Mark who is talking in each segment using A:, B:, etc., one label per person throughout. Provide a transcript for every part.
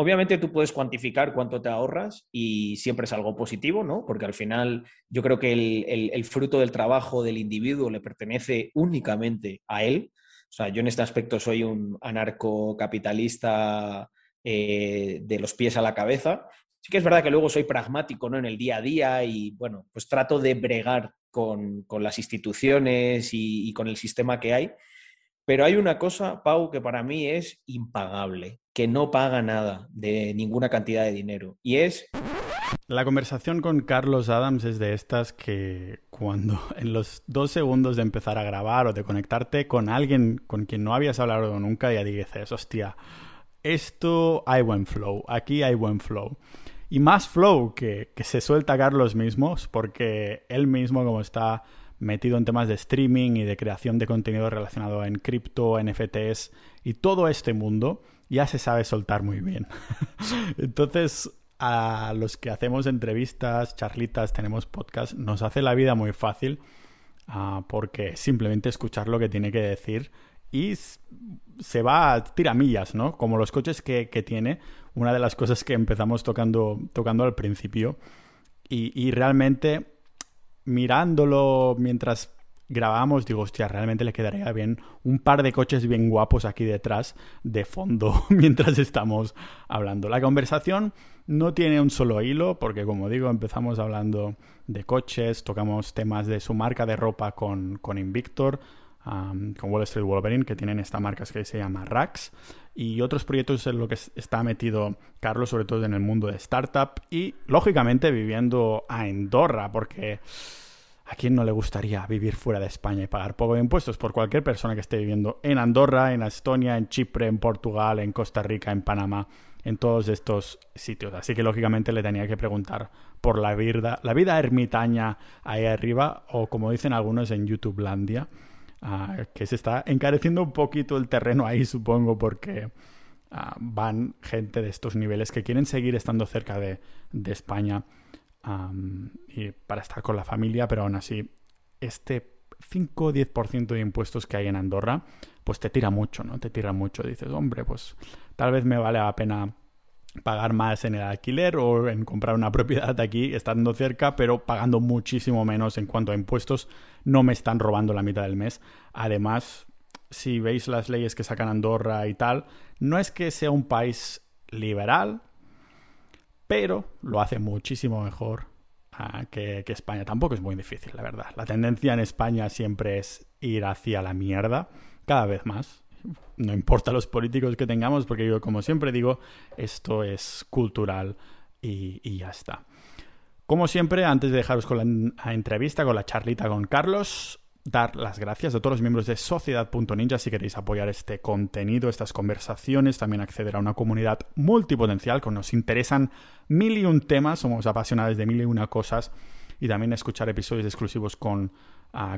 A: Obviamente tú puedes cuantificar cuánto te ahorras y siempre es algo positivo, ¿no? Porque al final yo creo que el, fruto del trabajo del individuo le pertenece únicamente a él. O sea, yo en este aspecto soy un anarcocapitalista eh, de los pies a la cabeza. Sí que es verdad que luego soy pragmático ¿no? en el día a día y, bueno, pues trato de bregar con, las instituciones y, con el sistema que hay. Pero hay una cosa, Pau, que para mí es impagable, que no paga nada de ninguna cantidad de dinero. Y es...
B: La conversación con Carlos Adams es de estas que cuando en los dos segundos de empezar a grabar o de conectarte con alguien con quien no habías hablado nunca, ya dices, hostia, esto hay buen flow, aquí hay buen flow. Y más flow que, que se suelta Carlos mismos, porque él mismo, como está metido en temas de streaming y de creación de contenido relacionado en cripto, NFTs y todo este mundo, ya se sabe soltar muy bien. Entonces, a los que hacemos entrevistas, charlitas, tenemos podcast, nos hace la vida muy fácil uh, porque simplemente escuchar lo que tiene que decir y se va a tiramillas, ¿no? Como los coches que, tiene, una de las cosas que empezamos tocando, tocando al principio. Y, realmente, mirándolo mientras grabamos, digo, hostia, realmente le quedaría bien un par de coches bien guapos aquí detrás, de fondo, mientras estamos hablando. La conversación no tiene un solo hilo, porque como digo, empezamos hablando de coches, tocamos temas de su marca de ropa con, con Invictor, con Wall Street Wolverine, que tienen esta marca que se llama Rax, y otros proyectos en lo que está metido Carlos, sobre todo en el mundo de startup, y lógicamente viviendo a Andorra, porque ¿a quién no le gustaría vivir fuera de España y pagar poco de impuestos? Por cualquier persona que esté viviendo en Andorra, en Estonia, en Chipre, en Portugal, en Costa Rica, en Panamá, en todos estos sitios. Así que lógicamente le tenía que preguntar por la vida, la vida ermitaña ahí arriba, o como dicen algunos en YouTube Landia Ah, que se está encareciendo un poquito el terreno ahí, supongo, porque ah, van gente de estos niveles que quieren seguir estando cerca de, España y para estar con la familia, pero aún así, este 5 o 10% de impuestos que hay en Andorra, pues te tira mucho, ¿no? Te tira mucho. Dices, hombre, pues tal vez me vale la pena pagar más en el alquiler o en comprar una propiedad aquí estando cerca, pero pagando muchísimo menos en cuanto a impuestos, no me están robando la mitad del mes. Además, si veis las leyes que sacan Andorra y tal, no es que sea un país liberal, pero lo hace muchísimo mejor ah, que, que España. Tampoco es muy difícil, la verdad. La tendencia en España siempre es ir hacia la mierda, cada vez más no importa los políticos que tengamos, porque yo, como siempre digo, esto es cultural y, ya está. Como siempre, antes de dejaros con la entrevista, con la charlita con Carlos, dar las gracias a todos los miembros de Sociedad.ninja si queréis apoyar este contenido, estas conversaciones, también acceder a una comunidad multipotencial que nos interesan mil y un temas, somos apasionados de mil y una cosas y también escuchar episodios exclusivos con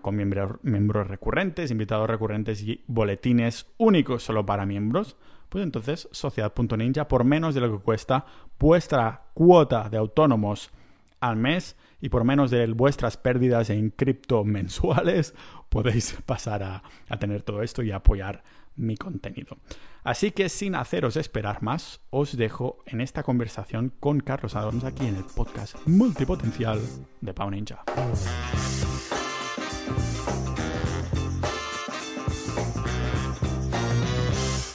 B: con miembros, recurrentes, invitados recurrentes y boletines únicos solo para miembros, pues entonces Sociedad.ninja, por menos de lo que cuesta vuestra cuota de autónomos al mes y por menos de vuestras pérdidas en cripto mensuales, podéis pasar a, a tener todo esto y apoyar mi contenido. Así que sin haceros esperar más, os dejo en esta conversación con Carlos Adornos aquí en el podcast multipotencial de Pau Ninja.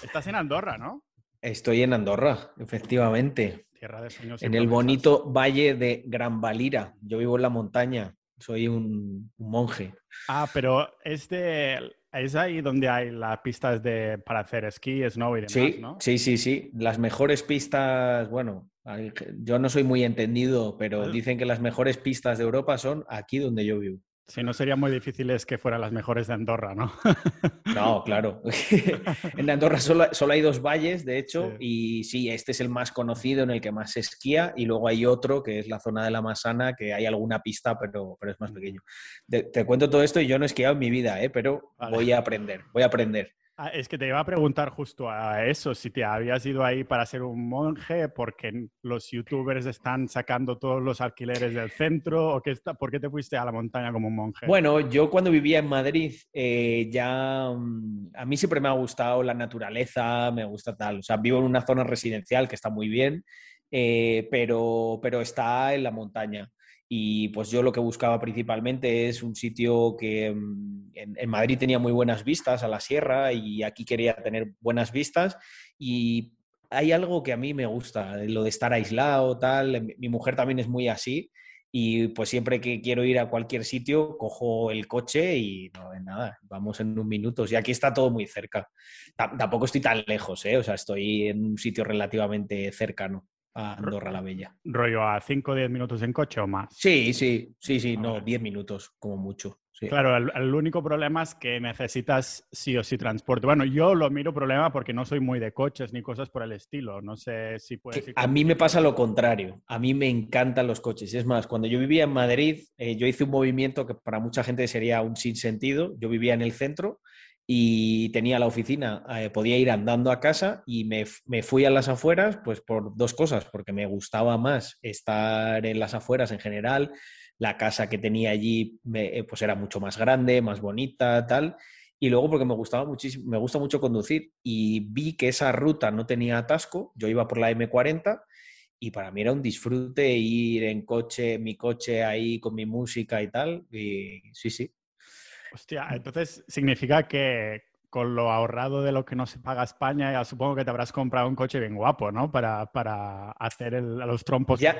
B: Estás en Andorra, ¿no?
A: Estoy en Andorra, efectivamente.
B: Tierra de sueños.
A: En el bonito valle de Gran Valira. Yo vivo en la montaña, soy un, monje.
B: Ah, pero es es ahí donde hay las pistas de para hacer esquí, snow y demás,
A: sí,
B: ¿no?
A: Sí, sí, sí. Las mejores pistas, bueno, yo no soy muy entendido, pero dicen que las mejores pistas de Europa son aquí donde yo vivo.
B: Sí, no sería muy difícil es que fueran las mejores de Andorra, ¿no?
A: no, claro. en Andorra solo, hay dos valles, de hecho, y sí, este es el más conocido, en el que más se esquía, y luego hay otro, que es la zona de la Masana, que hay alguna pista, pero, pero es más pequeño. Te, cuento todo esto y yo no he esquiado en mi vida, ¿eh? pero voy a aprender, voy a aprender.
B: Ah, es que te iba a preguntar justo a eso, si te habías ido ahí para ser un monje, porque los youtubers están sacando todos los alquileres del centro, o qué está, ¿por qué te fuiste a la montaña como un monje?
A: Bueno, yo cuando vivía en Madrid, eh, ya mm, a mí siempre me ha gustado la naturaleza, me gusta tal, o sea, vivo en una zona residencial que está muy bien, eh, pero, pero está en la montaña. Y pues yo lo que buscaba principalmente es un sitio que mm, en, Madrid tenía muy buenas vistas a la sierra y aquí quería tener buenas vistas. Y hay algo que a mí me gusta, lo de estar aislado, tal. Mi mujer también es muy así. Y pues siempre que quiero ir a cualquier sitio, cojo el coche y no, nada, vamos en un minuto. Y aquí está todo muy cerca. tampoco estoy tan lejos, ¿eh? O sea, estoy en un sitio relativamente cercano a Andorra la Bella.
B: ¿Rollo a 5 o 10 minutos en coche o más?
A: Sí, sí, sí, sí, no, 10 minutos como mucho.
B: Claro, el, único problema es que necesitas sí o sí transporte. Bueno, yo lo miro problema porque no soy muy de coches ni cosas por el estilo. No sé si puedes...
A: A mí me pasa lo contrario. A mí me encantan los coches. Es más, cuando yo vivía en Madrid, eh, yo hice un movimiento que para mucha gente sería un sinsentido. Yo vivía en el centro y tenía la oficina, eh, podía ir andando a casa y me, fui a las afueras, pues por dos cosas, porque me gustaba más estar en las afueras en general, la casa que tenía allí eh, pues era mucho más grande, más bonita, tal, y luego porque me gustaba muchísimo, me gusta mucho conducir y vi que esa ruta no tenía atasco, yo iba por la M40 y para mí era un disfrute ir en coche, mi coche ahí con mi música y tal, y sí, sí,
B: Hostia, entonces significa que con lo ahorrado de lo que no se paga España, ya supongo que te habrás comprado un coche bien guapo, ¿no? Para, para hacer los trompos.
A: Ya,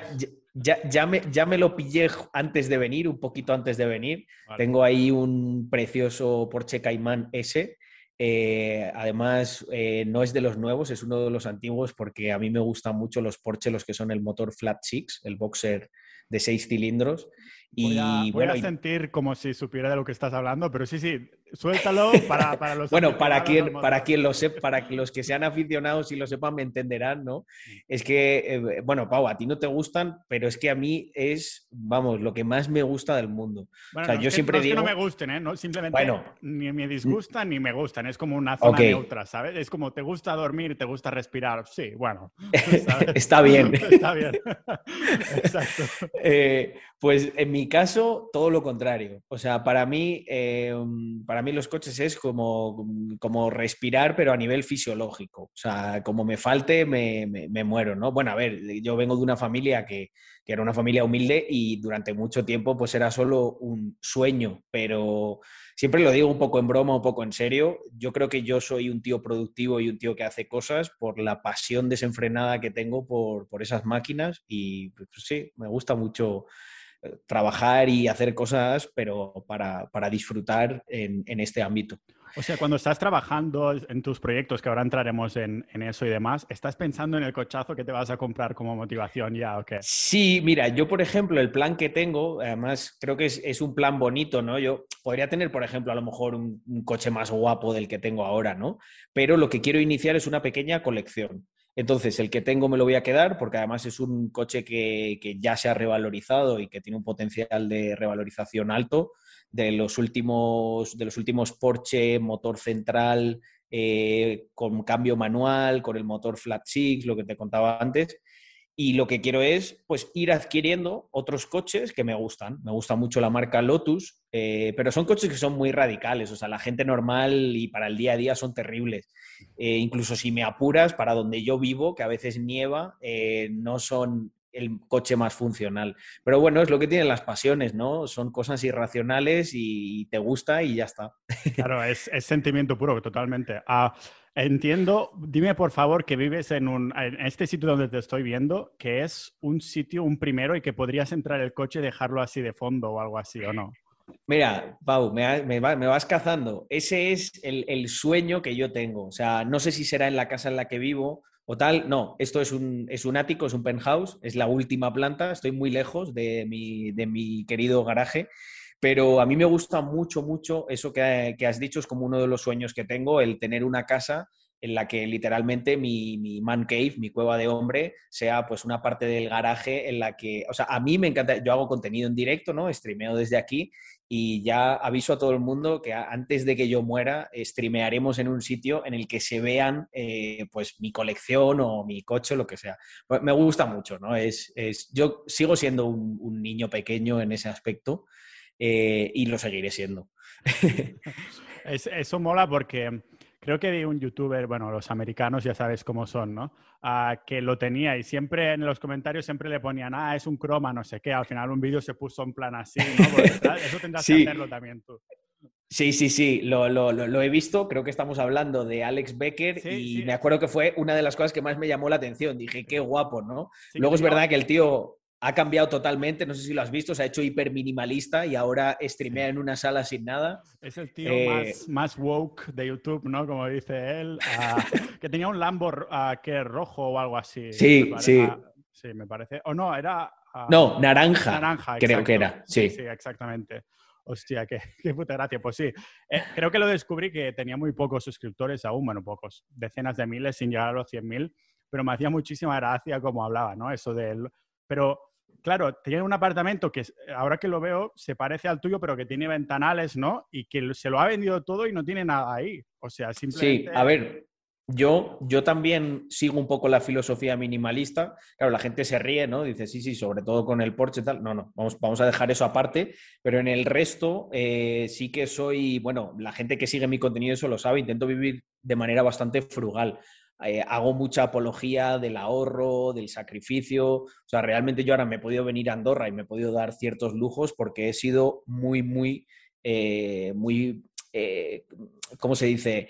A: ya, ya, me, ya me lo pillé antes de venir, un poquito antes de venir. Tengo ahí un precioso Porsche Cayman S. Eh, además, eh, no es de los nuevos, es uno de los antiguos porque a mí me gustan mucho los Porsche, los que son el motor Flat Six, el boxer de seis cilindros.
B: Y voy bueno, a sentir como si supiera de lo que estás hablando, pero sí, sí, suéltalo para, para los
A: Bueno, para quien, para quien lo sepa, para los que sean aficionados y lo sepan, me entenderán, ¿no? Mm. Es que, eh, bueno, Pau, a ti no te gustan, pero es que a mí es, vamos, lo que más me gusta del mundo.
B: o sea, yo siempre digo. que no me gusten, ¿eh? No, simplemente bueno, ni me disgustan ni me gustan. Es como una zona neutra, ¿sabes? Es como te gusta dormir, te gusta respirar. Sí, bueno.
A: Está bien.
B: Está bien. Exacto.
A: Eh, pues en mi caso, todo lo contrario. O sea, para mí, em, para mí los coches es como, como respirar, pero a nivel fisiológico. O sea, como me falte, me, muero, ¿no? Bueno, a ver, yo vengo de una familia que, que, era una familia humilde y durante mucho tiempo pues era solo un sueño, pero siempre lo digo un poco en broma, un poco en serio. Yo creo que yo soy un tío productivo y un tío que hace cosas por la pasión desenfrenada que tengo por, por esas máquinas y pues, sí, me gusta mucho trabajar y hacer cosas, pero para, disfrutar en, este ámbito.
B: O sea, cuando estás trabajando en tus proyectos, que ahora entraremos en, eso y demás, ¿estás pensando en el cochazo que te vas a comprar como motivación ya o qué?
A: Sí, mira, yo por ejemplo, el plan que tengo, además creo que es, un plan bonito, ¿no? Yo podría tener, por ejemplo, a lo mejor un, un coche más guapo del que tengo ahora, ¿no? Pero lo que quiero iniciar es una pequeña colección. Entonces, el que tengo me lo voy a quedar porque además es un coche que, ya se ha revalorizado y que tiene un potencial de revalorización alto. De los últimos, de los últimos Porsche, motor central eh, con cambio manual, con el motor Flat Six, lo que te contaba antes. Y lo que quiero es pues, ir adquiriendo otros coches que me gustan. Me gusta mucho la marca Lotus, eh, pero son coches que son muy radicales. O sea, la gente normal y para el día a día son terribles. Eh, incluso si me apuras, para donde yo vivo, que a veces nieva, eh, no son el coche más funcional. Pero bueno, es lo que tienen las pasiones, ¿no? Son cosas irracionales y te gusta y ya está.
B: Claro, es, sentimiento puro, totalmente. Ah, Entiendo. Dime, por favor, que vives en, un, en este sitio donde te estoy viendo, que es un sitio, un primero, y que podrías entrar el coche y dejarlo así de fondo o algo así, ¿o no?
A: Mira, Pau, me, vas cazando. Ese es el, sueño que yo tengo. O sea, no sé si será en la casa en la que vivo o tal. No, esto es un, es un ático, es un penthouse, es la última planta. Estoy muy lejos de mi, de mi querido garaje pero a mí me gusta mucho, mucho eso que, has dicho, es como uno de los sueños que tengo, el tener una casa en la que literalmente mi, mi, man cave, mi cueva de hombre, sea pues una parte del garaje en la que, o sea, a mí me encanta, yo hago contenido en directo, ¿no? Streameo desde aquí y ya aviso a todo el mundo que antes de que yo muera, streamearemos en un sitio en el que se vean eh, pues mi colección o mi coche, lo que sea. Me gusta mucho, ¿no? Es, es yo sigo siendo un, un, niño pequeño en ese aspecto eh, y lo seguiré siendo.
B: es, eso mola porque Creo que vi un youtuber, bueno, los americanos ya sabes cómo son, ¿no? Ah, que lo tenía y siempre en los comentarios siempre le ponían, ah, es un croma, no sé qué. Al final un vídeo se puso en plan así, ¿no? eso tendrás que hacerlo también tú.
A: Sí, sí, sí, lo, lo, lo, he visto. Creo que estamos hablando de Alex Becker y me acuerdo que fue una de las cosas que más me llamó la atención. Dije, qué guapo, ¿no? Luego es verdad que el tío ha cambiado totalmente, no sé si lo has visto, se ha hecho hiper minimalista y ahora streamea en una sala sin nada.
B: Es el tío eh, más, woke de YouTube, ¿no? Como dice él, ah, que tenía un Lambo uh, que rojo o algo así.
A: Sí, sí.
B: Ah, sí, me parece. O no, era...
A: no, naranja. Naranja, creo que era. Sí,
B: sí, exactamente. Hostia, qué, qué, puta gracia. Pues sí, eh, creo que lo descubrí que tenía muy pocos suscriptores aún, bueno, pocos, decenas de miles sin llegar a los 100.000, pero me hacía muchísima gracia como hablaba, ¿no? Eso del pero, claro, tiene un apartamento que ahora que lo veo se parece al tuyo, pero que tiene ventanales, ¿no? Y que se lo ha vendido todo y no tiene nada ahí. O sea, simplemente...
A: Sí, a ver, yo, yo también sigo un poco la filosofía minimalista. Claro, la gente se ríe, ¿no? Dice, sí, sí, sobre todo con el Porsche y tal. No, no, vamos, vamos a dejar eso aparte. Pero en el resto eh, sí que soy, bueno, la gente que sigue mi contenido eso lo sabe, intento vivir de manera bastante frugal. Eh, hago mucha apología del ahorro, del sacrificio. O sea, realmente yo ahora me he podido venir a Andorra y me he podido dar ciertos lujos porque he sido muy, muy, eh, muy, eh, ¿cómo se dice?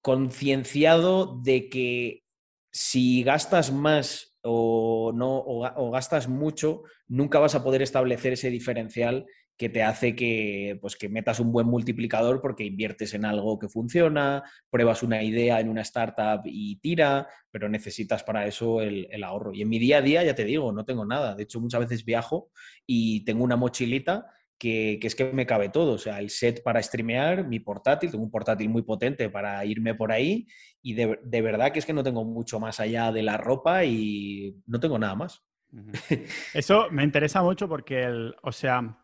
A: concienciado de que si gastas más o, no, o gastas mucho, nunca vas a poder establecer ese diferencial que te hace que, pues, que metas un buen multiplicador porque inviertes en algo que funciona, pruebas una idea en una startup y tira, pero necesitas para eso el, ahorro. Y en mi día a día, ya te digo, no tengo nada. De hecho, muchas veces viajo y tengo una mochilita que, es que me cabe todo. O sea, el set para streamear, mi portátil, tengo un portátil muy potente para irme por ahí y de, de verdad que es que no tengo mucho más allá de la ropa y no tengo nada más.
B: Eso me interesa mucho porque, el, o sea,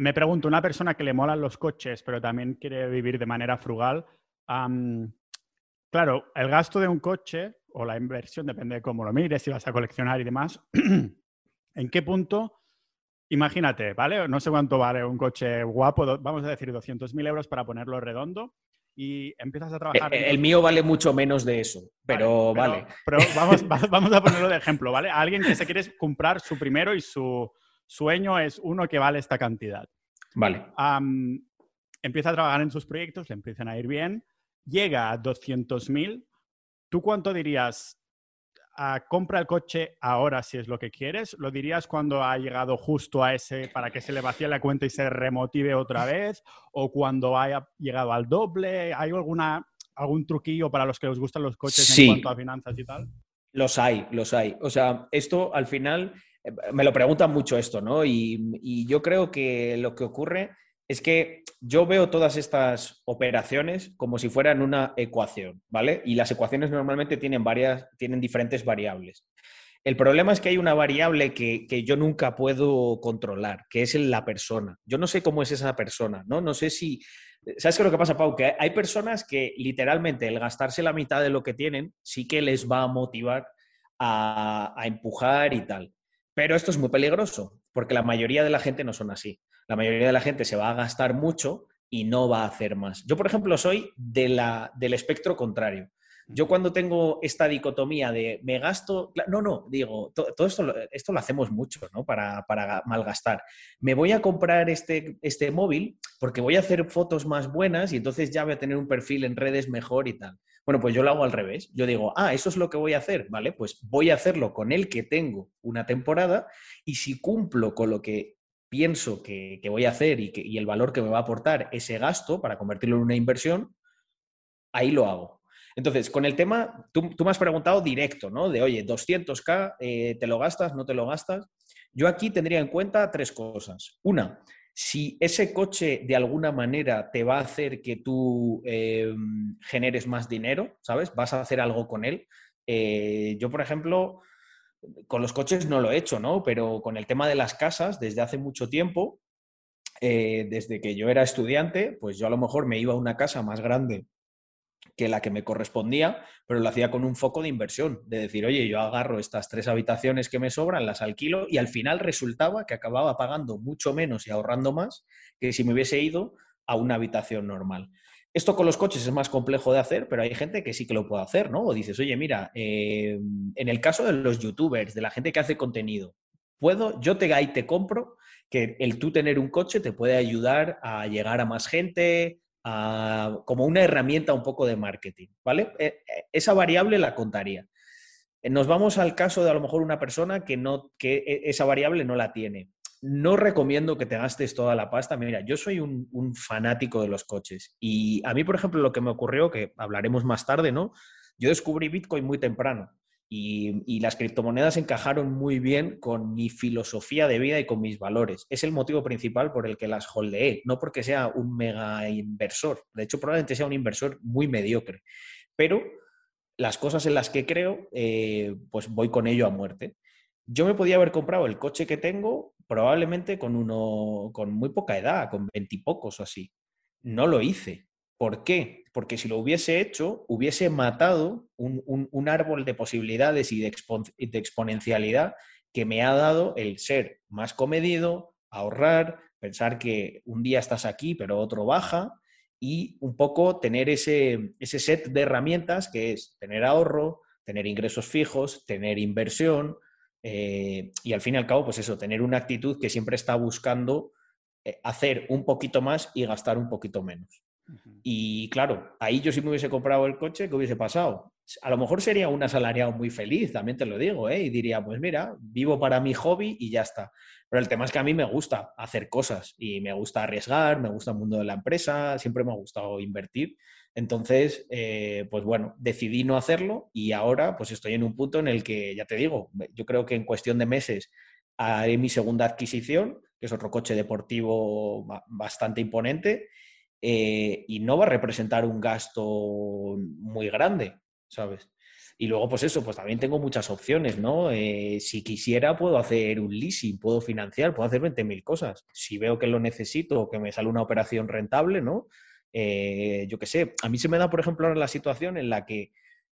B: me pregunto, una persona que le molan los coches, pero también quiere vivir de manera frugal, claro, el gasto de un coche o la inversión, depende de cómo lo mires, si vas a coleccionar y demás, ¿en qué punto? Imagínate, ¿vale? No sé cuánto vale un coche guapo, vamos a decir 200.000 euros para ponerlo redondo y empiezas a trabajar.
A: El, mío vale mucho menos de eso, pero vale.
B: Pero, vamos, vamos, a ponerlo de ejemplo, ¿vale? alguien que se quiere comprar su primero y su, sueño es uno que vale esta cantidad.
A: Vale.
B: empieza a trabajar en sus proyectos, le empiezan a ir bien, llega a 200.000. ¿Tú cuánto dirías? Ah, compra el coche ahora si es lo que quieres. ¿Lo dirías cuando ha llegado justo a ese para que se le vacíe la cuenta y se remotive otra vez? ¿O cuando haya llegado al doble? ¿Hay alguna, algún truquillo para los que les gustan los coches en cuanto a finanzas y tal?
A: Los hay, los hay. O sea, esto al final me lo preguntan mucho esto, ¿no? Y, yo creo que lo que ocurre es que yo veo todas estas operaciones como si fueran una ecuación, ¿vale? Y las ecuaciones normalmente tienen, varias, tienen diferentes variables. El problema es que hay una variable que, que, yo nunca puedo controlar, que es la persona. Yo no sé cómo es esa persona, ¿no? No sé si... ¿Sabes qué es lo que pasa, Pau? Que hay personas que literalmente el gastarse la mitad de lo que tienen sí que les va a motivar a, a empujar y tal. Pero esto es muy peligroso, porque la mayoría de la gente no son así. La mayoría de la gente se va a gastar mucho y no va a hacer más. Yo, por ejemplo, soy de la, del espectro contrario. Yo cuando tengo esta dicotomía de me gasto, no, no, digo, todo, esto, esto lo hacemos mucho, ¿no? Para, para, malgastar. Me voy a comprar este, este móvil porque voy a hacer fotos más buenas y entonces ya voy a tener un perfil en redes mejor y tal. Bueno, pues yo lo hago al revés. Yo digo, ah, eso es lo que voy a hacer, ¿vale? Pues voy a hacerlo con el que tengo una temporada y si cumplo con lo que pienso que, voy a hacer y, que, el valor que me va a aportar ese gasto para convertirlo en una inversión, ahí lo hago. Entonces, con el tema, tú, me has preguntado directo, ¿no? De, oye, 200k, eh, ¿te lo gastas, no te lo gastas? Yo aquí tendría en cuenta tres cosas. Una, si ese coche de alguna manera te va a hacer que tú eh, generes más dinero, ¿sabes? Vas a hacer algo con él. Eh, yo, por ejemplo, con los coches no lo he hecho, ¿no? Pero con el tema de las casas, desde hace mucho tiempo, eh, desde que yo era estudiante, pues yo a lo mejor me iba a una casa más grande que la que me correspondía, pero lo hacía con un foco de inversión, de decir, oye, yo agarro estas tres habitaciones que me sobran, las alquilo y al final resultaba que acababa pagando mucho menos y ahorrando más que si me hubiese ido a una habitación normal. Esto con los coches es más complejo de hacer, pero hay gente que sí que lo puede hacer, ¿no? O dices, oye, mira, eh, en el caso de los youtubers, de la gente que hace contenido, puedo, yo te, ahí te compro que el tú tener un coche te puede ayudar a llegar a más gente, como una herramienta un poco de marketing, ¿vale? E, e, esa variable la contaría. Nos vamos al caso de a lo mejor una persona que, no, que e, esa variable no la tiene. No recomiendo que te gastes toda la pasta. Mira, yo soy un fanático de los coches y a mí, por ejemplo, lo que me ocurrió, que hablaremos más tarde, ¿no? Yo descubrí Bitcoin muy temprano. Y, las criptomonedas encajaron muy bien con mi filosofía de vida y con mis valores. Es el motivo principal por el que las holdeé, no porque sea un mega inversor. De hecho, probablemente sea un inversor muy mediocre. Pero las cosas en las que creo, eh, pues voy con ello a muerte. Yo me podía haber comprado el coche que tengo probablemente con uno con muy poca edad, con veintipocos o así. No lo hice. ¿Por qué? Porque si lo hubiese hecho, hubiese matado un, árbol de posibilidades y de, exponencialidad que me ha dado el ser más comedido, ahorrar, pensar que un día estás aquí, pero otro baja, y un poco tener ese, set de herramientas que es tener ahorro, tener ingresos fijos, tener inversión, eh, y al fin y al cabo, pues eso, tener una actitud que siempre está buscando eh, hacer un poquito más y gastar un poquito menos. Y claro, ahí yo si me hubiese comprado el coche, ¿qué hubiese pasado? A lo mejor sería un asalariado muy feliz, también te lo digo, ¿eh? y diría, pues mira, vivo para mi hobby y ya está. Pero el tema es que a mí me gusta hacer cosas y me gusta arriesgar, me gusta el mundo de la empresa, siempre me ha gustado invertir. Entonces, eh, pues bueno, decidí no hacerlo y ahora pues estoy en un punto en el que, ya te digo, yo creo que en cuestión de meses haré mi segunda adquisición, que es otro coche deportivo bastante imponente eh, y no va a representar un gasto muy grande, ¿sabes? Y luego, pues eso, pues también tengo muchas opciones, ¿no? Eh, si quisiera, puedo hacer un leasing, puedo financiar, puedo hacer 20.000 cosas. Si veo que lo necesito o que me sale una operación rentable, ¿no? Eh, yo qué sé, a mí se me da, por ejemplo, ahora la situación en la que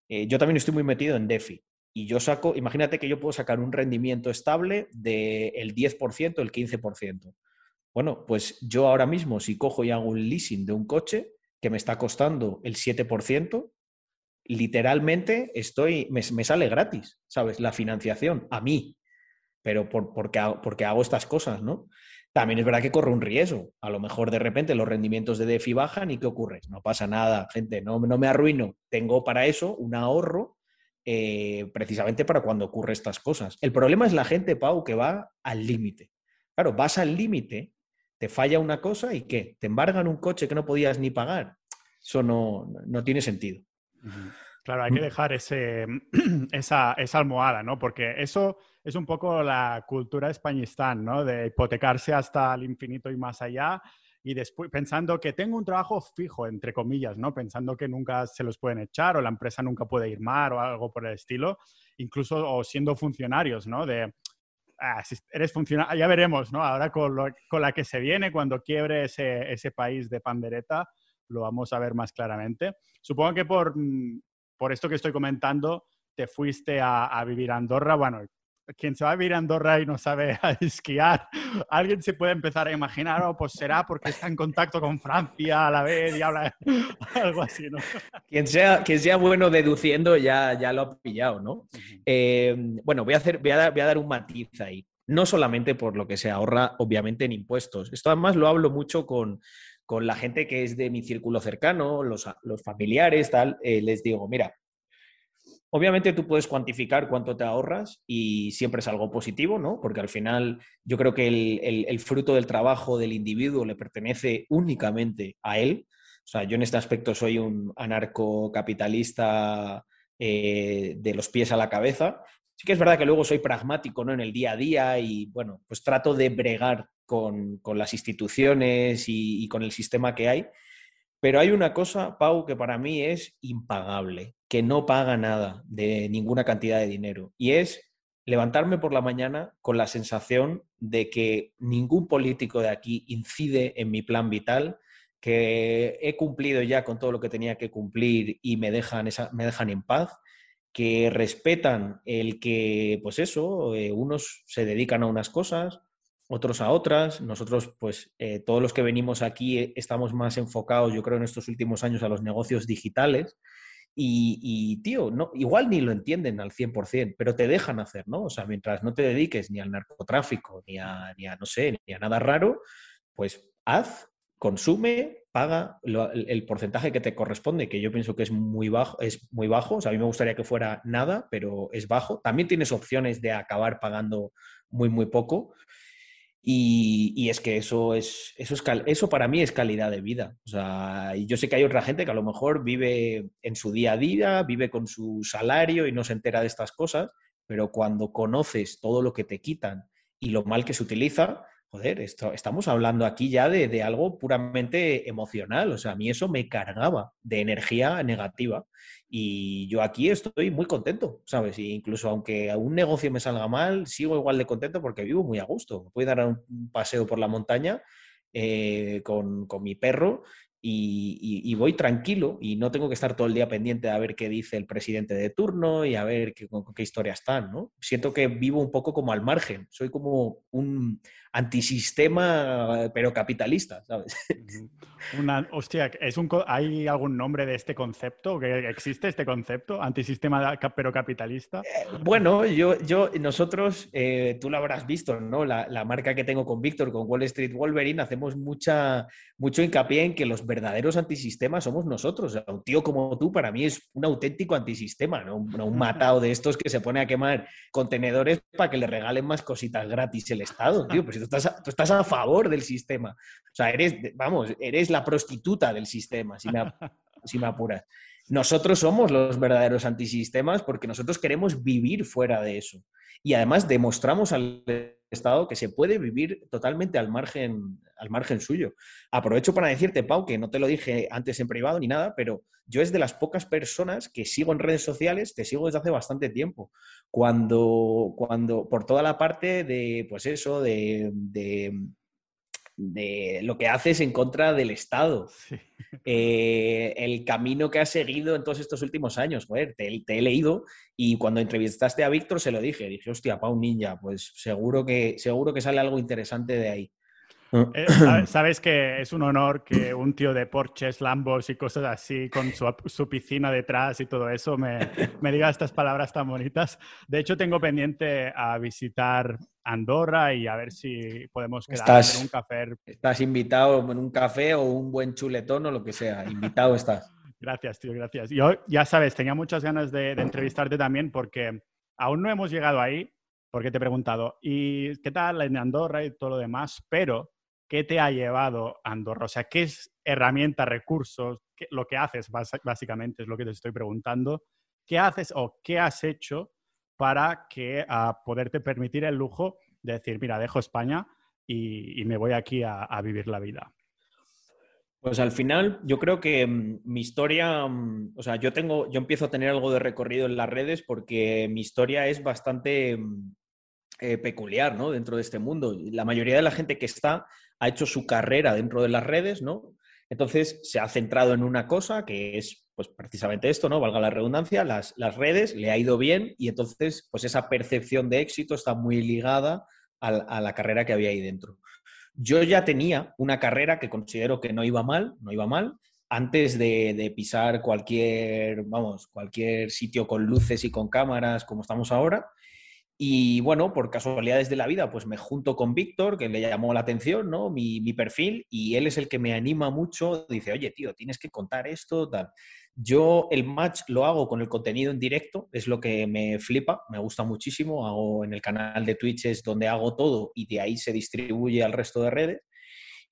A: yo también estoy muy metido en DeFi. Y yo saco, imagínate que yo puedo sacar un rendimiento estable del 10%, el 15%. Bueno, pues yo ahora mismo, si cojo y hago un leasing de un coche que me está costando el 7%, literalmente estoy, me, sale gratis, ¿sabes? La financiación, a mí, pero por, porque, hago, hago estas cosas, ¿no? También es verdad que corre un riesgo. A lo mejor de repente los rendimientos de DeFi bajan y ¿qué ocurre? No pasa nada, gente, no, no me arruino. Tengo para eso un ahorro eh, precisamente para cuando ocurre estas cosas. El problema es la gente, Pau, que va al límite. Claro, vas al límite te falla una cosa y ¿qué? ¿Te embargan un coche que no podías ni pagar? Eso no, tiene sentido.
B: Claro, hay que dejar ese, esa, esa, almohada, ¿no? Porque eso es un poco la cultura españistán, ¿no? De hipotecarse hasta el infinito y más allá y después pensando que tengo un trabajo fijo, entre comillas, ¿no? Pensando que nunca se los pueden echar o la empresa nunca puede ir mal o algo por el estilo, incluso o siendo funcionarios, ¿no? De ah, si eres funcionario, ya veremos, ¿no? Ahora con, con, la que se viene, cuando quiebre ese, ese, país de pandereta, lo vamos a ver más claramente. Supongo que por, mm, por esto que estoy comentando, te fuiste a, a vivir a Andorra. Bueno, quien se va a vivir a Andorra y no sabe esquiar, alguien se puede empezar a imaginar, o oh, pues será porque está en contacto con Francia a la vez y habla algo así, ¿no?
A: Quien sea, quien sea bueno deduciendo ya, ya lo ha pillado, ¿no? Eh, bueno, voy a, hacer, voy a, dar, un matiz ahí. No solamente por lo que se ahorra, obviamente, en impuestos. Esto además lo hablo mucho con, con la gente que es de mi círculo cercano, los, los familiares, tal. Eh, les digo, mira, Obviamente tú puedes cuantificar cuánto te ahorras y siempre es algo positivo, ¿no? Porque al final yo creo que el, fruto del trabajo del individuo le pertenece únicamente a él. O sea, yo en este aspecto soy un anarcocapitalista eh, de los pies a la cabeza. Sí que es verdad que luego soy pragmático, ¿no? En el día a día y, bueno, pues trato de bregar con, las instituciones y, con el sistema que hay. Pero hay una cosa, Pau, que para mí es impagable, que no paga nada de ninguna cantidad de dinero, y es levantarme por la mañana con la sensación de que ningún político de aquí incide en mi plan vital, que he cumplido ya con todo lo que tenía que cumplir y me dejan, me dejan en paz, que respetan el que, pues eso, eh, unos se dedican a unas cosas, otros a otras. Nosotros, pues eh, todos los que venimos aquí eh, estamos más enfocados, yo creo, en estos últimos años a los negocios digitales. Y, tío, no, igual ni lo entienden al 100%, pero te dejan hacer, ¿no? O sea, mientras no te dediques ni al narcotráfico, ni a, ni a no sé, ni a nada raro, pues haz, consume, paga el, porcentaje que te corresponde, que yo pienso que es muy bajo, es muy bajo. O sea, a mí me gustaría que fuera nada, pero es bajo. También tienes opciones de acabar pagando muy, muy poco. Y, es que eso es, eso es eso para mí es calidad de vida. O sea, yo sé que hay otra gente que a lo mejor vive en su día a día, vive con su salario y no se entera de estas cosas, pero cuando conoces todo lo que te quitan y lo mal que se utiliza, joder, esto, estamos hablando aquí ya de, de, algo puramente emocional. O sea, a mí eso me cargaba de energía negativa. Y yo aquí estoy muy contento, ¿sabes? Incluso aunque un negocio me salga mal, sigo igual de contento porque vivo muy a gusto. Me puedo dar un paseo por la montaña eh, con, con, mi perro y, voy tranquilo y no tengo que estar todo el día pendiente a ver qué dice el presidente de turno y a ver qué, qué historia están, ¿no? Siento que vivo un poco como al margen, soy como un antisistema pero capitalista, ¿sabes?
B: Una, hostia, ¿es un, ¿hay algún nombre de este concepto? ¿Que ¿Existe este concepto? ¿Antisistema pero capitalista?
A: Eh, bueno, yo, yo, nosotros, eh, tú lo habrás visto, ¿no? La, la, marca que tengo con Víctor, con Wall Street Wolverine, hacemos mucha, mucho hincapié en que los verdaderos antisistemas somos nosotros. un tío como tú para mí es un auténtico antisistema, ¿no? Un, matado de estos que se pone a quemar contenedores para que le regalen más cositas gratis el Estado, tío. Pues estás, a, tú estás a favor del sistema. O sea, eres, vamos, eres la prostituta del sistema, si me, si me apuras. Nosotros somos los verdaderos antisistemas porque nosotros queremos vivir fuera de eso. Y además demostramos al Estado que se puede vivir totalmente al margen, al margen suyo. Aprovecho para decirte, Pau, que no te lo dije antes en privado ni nada, pero yo es de las pocas personas que sigo en redes sociales, te sigo desde hace bastante tiempo. Cuando, cuando por toda la parte de, pues eso, de, de lo que haces en contra del Estado. Eh, el camino que has seguido en todos estos últimos años, joder, te, he leído y cuando entrevistaste a Víctor se lo dije, dije, hostia, Pau Ninja, pues seguro que, seguro que sale algo interesante de ahí.
B: Eh, sabes que es un honor que un tío de Porsches, Lambos y cosas así, con su, piscina detrás y todo eso, me, me, diga estas palabras tan bonitas. De hecho, tengo pendiente a visitar Andorra y a ver si podemos quedar en un café.
A: Estás invitado en un café o un buen chuletón o lo que sea. Invitado estás.
B: Gracias, tío, gracias. Yo, ya sabes, tenía muchas ganas de, de entrevistarte también porque aún no hemos llegado ahí, porque te he preguntado, ¿y qué tal en Andorra y todo lo demás? Pero ¿qué te ha llevado a Andorra? O sea, ¿qué es herramienta, recursos? lo que haces básicamente es lo que te estoy preguntando. ¿Qué haces o qué has hecho para que a poderte permitir el lujo de decir, mira, dejo España y, me voy aquí a, vivir la vida?
A: Pues al final yo creo que mm, mi historia, mm, o sea, yo tengo, yo empiezo a tener algo de recorrido en las redes porque mi historia es bastante mm, eh, peculiar, ¿no? Dentro de este mundo. La mayoría de la gente que está ha hecho su carrera dentro de las redes, ¿no? Entonces se ha centrado en una cosa que es pues precisamente esto, ¿no? Valga la redundancia, las, las, redes, le ha ido bien y entonces pues esa percepción de éxito está muy ligada a, la carrera que había ahí dentro. Yo ya tenía una carrera que considero que no iba mal, no iba mal, antes de, de, pisar cualquier, vamos, cualquier sitio con luces y con cámaras como estamos ahora. Y bueno, por casualidades de la vida, pues me junto con Víctor, que le llamó la atención, ¿no? Mi, mi, perfil, y él es el que me anima mucho. Dice, oye, tío, tienes que contar esto, tal. Yo el match lo hago con el contenido en directo, es lo que me flipa, me gusta muchísimo. Hago en el canal de Twitch es donde hago todo y de ahí se distribuye al resto de redes.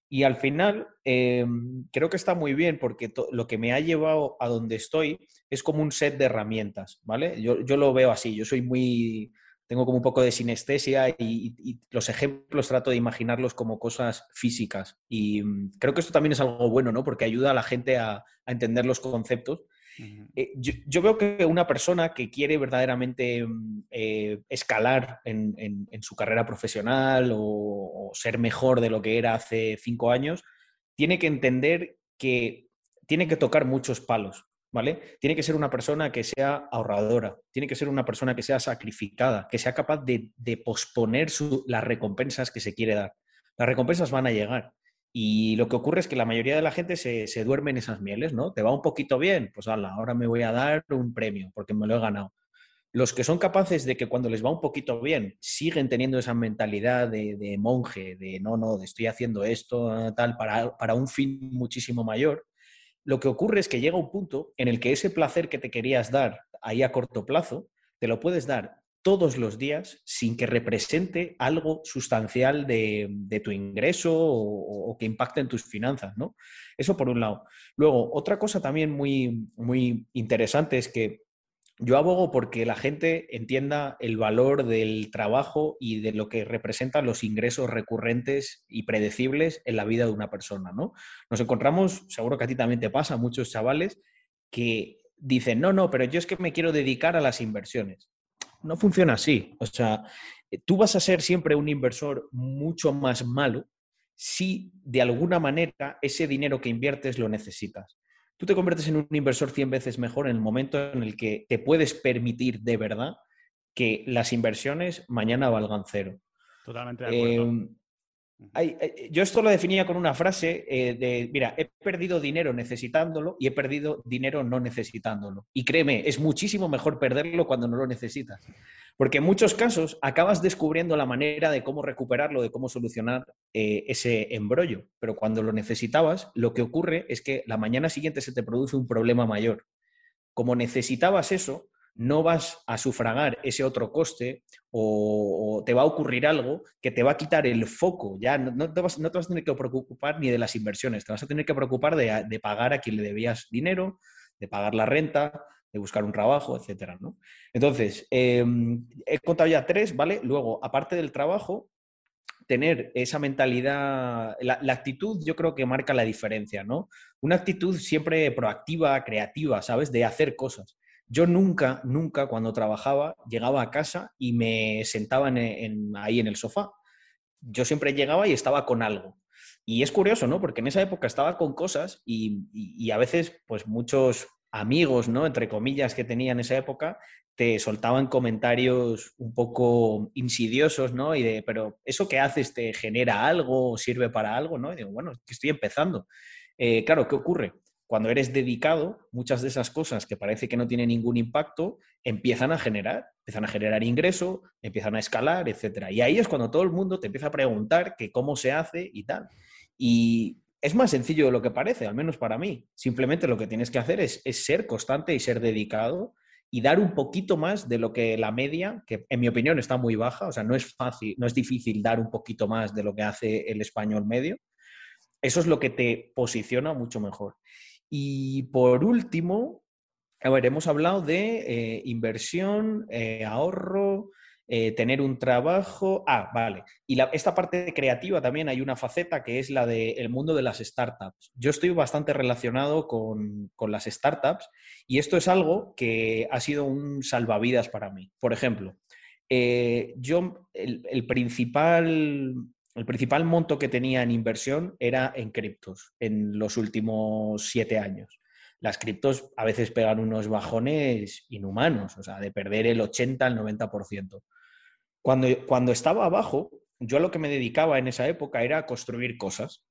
A: Y al final, em, creo que está muy bien porque lo que me ha llevado a donde estoy es como un set de herramientas, ¿vale? Yo, yo lo veo así, yo soy muy tengo como un poco de sinestesia y, los ejemplos trato de imaginarlos como cosas físicas. Y mm, creo que esto también es algo bueno, ¿no? Porque ayuda a la gente a, entender los conceptos. Eh, yo, veo que una persona que quiere verdaderamente mm, eh, escalar en, su carrera profesional o, ser mejor de lo que era hace cinco años, tiene que entender que tiene que tocar muchos palos. ¿Vale? Tiene que ser una persona que sea ahorradora, tiene que ser una persona que sea sacrificada, que sea capaz de, posponer las recompensas que se quiere dar. Las recompensas van a llegar. Y lo que ocurre es que la mayoría de la gente se, duerme en esas mieles, ¿no? ¿Te va un poquito bien? Pues ala, ahora me voy a dar un premio porque me lo he ganado. Los que son capaces de que cuando les va un poquito bien siguen teniendo esa mentalidad de, monje, de no, no, estoy haciendo esto, tal, para, para un fin muchísimo mayor, lo que ocurre es que llega un punto en el que ese placer que te querías dar ahí a corto plazo, te lo puedes dar todos los días sin que represente algo sustancial de, tu ingreso o, o, que impacte en tus finanzas, ¿no? Eso por un lado. Luego, otra cosa también muy, muy interesante es que yo abogo porque la gente entienda el valor del trabajo y de lo que representan los ingresos recurrentes y predecibles en la vida de una persona, ¿no? Nos encontramos, seguro que a ti también te pasa, muchos chavales que dicen, no, no, pero yo es que me quiero dedicar a las inversiones. No funciona así. O sea, tú vas a ser siempre un inversor mucho más malo si de alguna manera ese dinero que inviertes lo necesitas tú te conviertes en un inversor 100 veces mejor en el momento en el que te puedes permitir de verdad que las inversiones mañana valgan cero.
B: Totalmente de acuerdo. Em,
A: yo esto lo definía con una frase eh, de, mira, he perdido dinero necesitándolo y he perdido dinero no necesitándolo. Y créeme, es muchísimo mejor perderlo cuando no lo necesitas. Porque en muchos casos acabas descubriendo la manera de cómo recuperarlo, de cómo solucionar eh, ese embrollo. Pero cuando lo necesitabas, lo que ocurre es que la mañana siguiente se te produce un problema mayor. Como necesitabas eso, no vas a sufragar ese otro coste o, te va a ocurrir algo que te va a quitar el foco. Ya no, te, vas, a tener que preocupar ni de las inversiones, te vas a tener que preocupar de, pagar a quien le debías dinero, de pagar la renta, de buscar un trabajo, etcétera, ¿no? Entonces, em, he contado ya tres, ¿vale? Luego, aparte del trabajo, tener esa mentalidad, la, la, actitud yo creo que marca la diferencia, ¿no? Una actitud siempre proactiva, creativa, ¿sabes? De hacer cosas. Yo nunca, nunca cuando trabajaba llegaba a casa y me sentaba ahí en el sofá. Yo siempre llegaba y estaba con algo. Y es curioso, ¿no? Porque en esa época estaba con cosas y, a veces, pues muchos amigos, ¿no? Entre comillas, que tenía en esa época, te soltaban comentarios un poco insidiosos, ¿no? Y de, pero ¿eso que haces te genera algo sirve para algo, ¿no? Y digo, bueno, estoy empezando. Eh, claro, ¿qué ocurre? Cuando eres dedicado, muchas de esas cosas que parece que no tienen ningún impacto empiezan a generar, empiezan a generar ingreso, empiezan a escalar, etc. Y ahí es cuando todo el mundo te empieza a preguntar que cómo se hace y tal. Y es más sencillo de lo que parece, al menos para mí. Simplemente lo que tienes que hacer es, ser constante y ser dedicado y dar un poquito más de lo que la media, que en mi opinión está muy baja, o sea, no es fácil, no es difícil dar un poquito más de lo que hace el español medio. Eso es lo que te posiciona mucho mejor. Y por último, a ver, hemos hablado de eh, inversión, eh, ahorro, eh, tener un trabajo. Ah, vale. Y esta parte creativa también hay una faceta que es la del mundo de las startups. Yo estoy bastante relacionado con, las startups y esto es algo que ha sido un salvavidas para mí. Por ejemplo, yo el, principal el principal monto que tenía en inversión era en criptos en los últimos siete años. Las criptos a veces pegan unos bajones inhumanos, o sea, de perder el 80 al 90%. Cuando, cuando estaba abajo, yo a lo que me dedicaba en esa época era a construir cosas,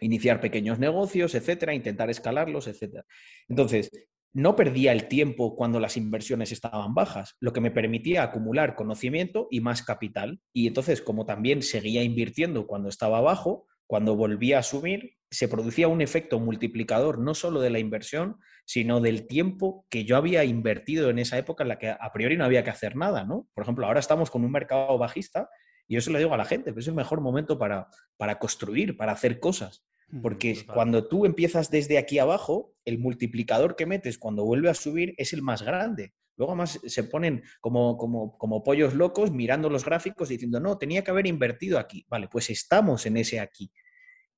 A: iniciar pequeños negocios, etcétera, intentar escalarlos, etcétera. Entonces, no perdía el tiempo cuando las inversiones estaban bajas, lo que me permitía acumular conocimiento y más capital. Y entonces, como también seguía invirtiendo cuando estaba bajo, cuando volvía a subir, se producía un efecto multiplicador no solo de la inversión, sino del tiempo que yo había invertido en esa época en la que a priori no había que hacer nada, ¿no? Por ejemplo, ahora estamos con un mercado bajista y yo se lo digo a la gente, pero es el mejor momento para, para construir, para hacer cosas. Porque cuando tú empiezas desde aquí abajo, el multiplicador que metes cuando vuelve a subir es el más grande. Luego además se ponen como, como, como pollos locos mirando los gráficos diciendo, no, tenía que haber invertido aquí. Vale, pues estamos en ese aquí.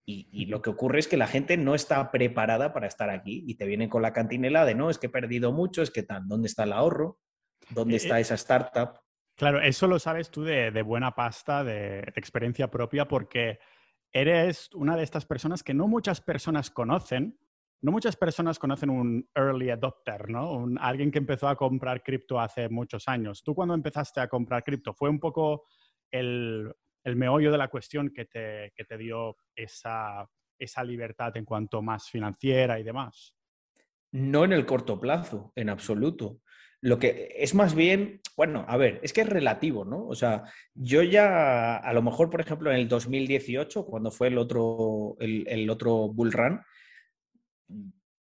A: Y, lo que ocurre es que la gente no está preparada para estar aquí y te vienen con la cantinela de, no, es que he perdido mucho, es que tal, ¿dónde está el ahorro? ¿Dónde eh, está eh, esa startup?
B: Claro, eso lo sabes tú de, buena pasta, de, experiencia propia, porque eres una de estas personas que no muchas personas conocen. No muchas personas conocen un early adopter, ¿no? Un, alguien que empezó a comprar cripto hace muchos años. ¿Tú cuando empezaste a comprar cripto fue un poco el, el meollo de la cuestión que te, que te dio esa, esa libertad en cuanto más financiera y demás?
A: No en el corto plazo, en absoluto. Lo que es más bien, bueno, a ver, es que es relativo, ¿no? O sea, yo ya, a lo mejor, por ejemplo, en el 2018, cuando fue el otro, el, otro bull run,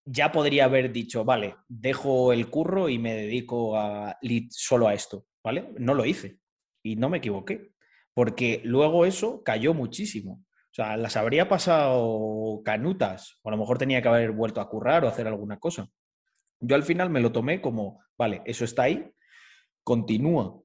A: ya podría haber dicho, vale, dejo el curro y me dedico a solo a esto, ¿vale? No lo hice y no me equivoqué, porque luego eso cayó muchísimo. O sea, las habría pasado canutas, o a lo mejor tenía que haber vuelto a currar o hacer alguna cosa. Yo al final me lo tomé como, vale, eso está ahí, continúa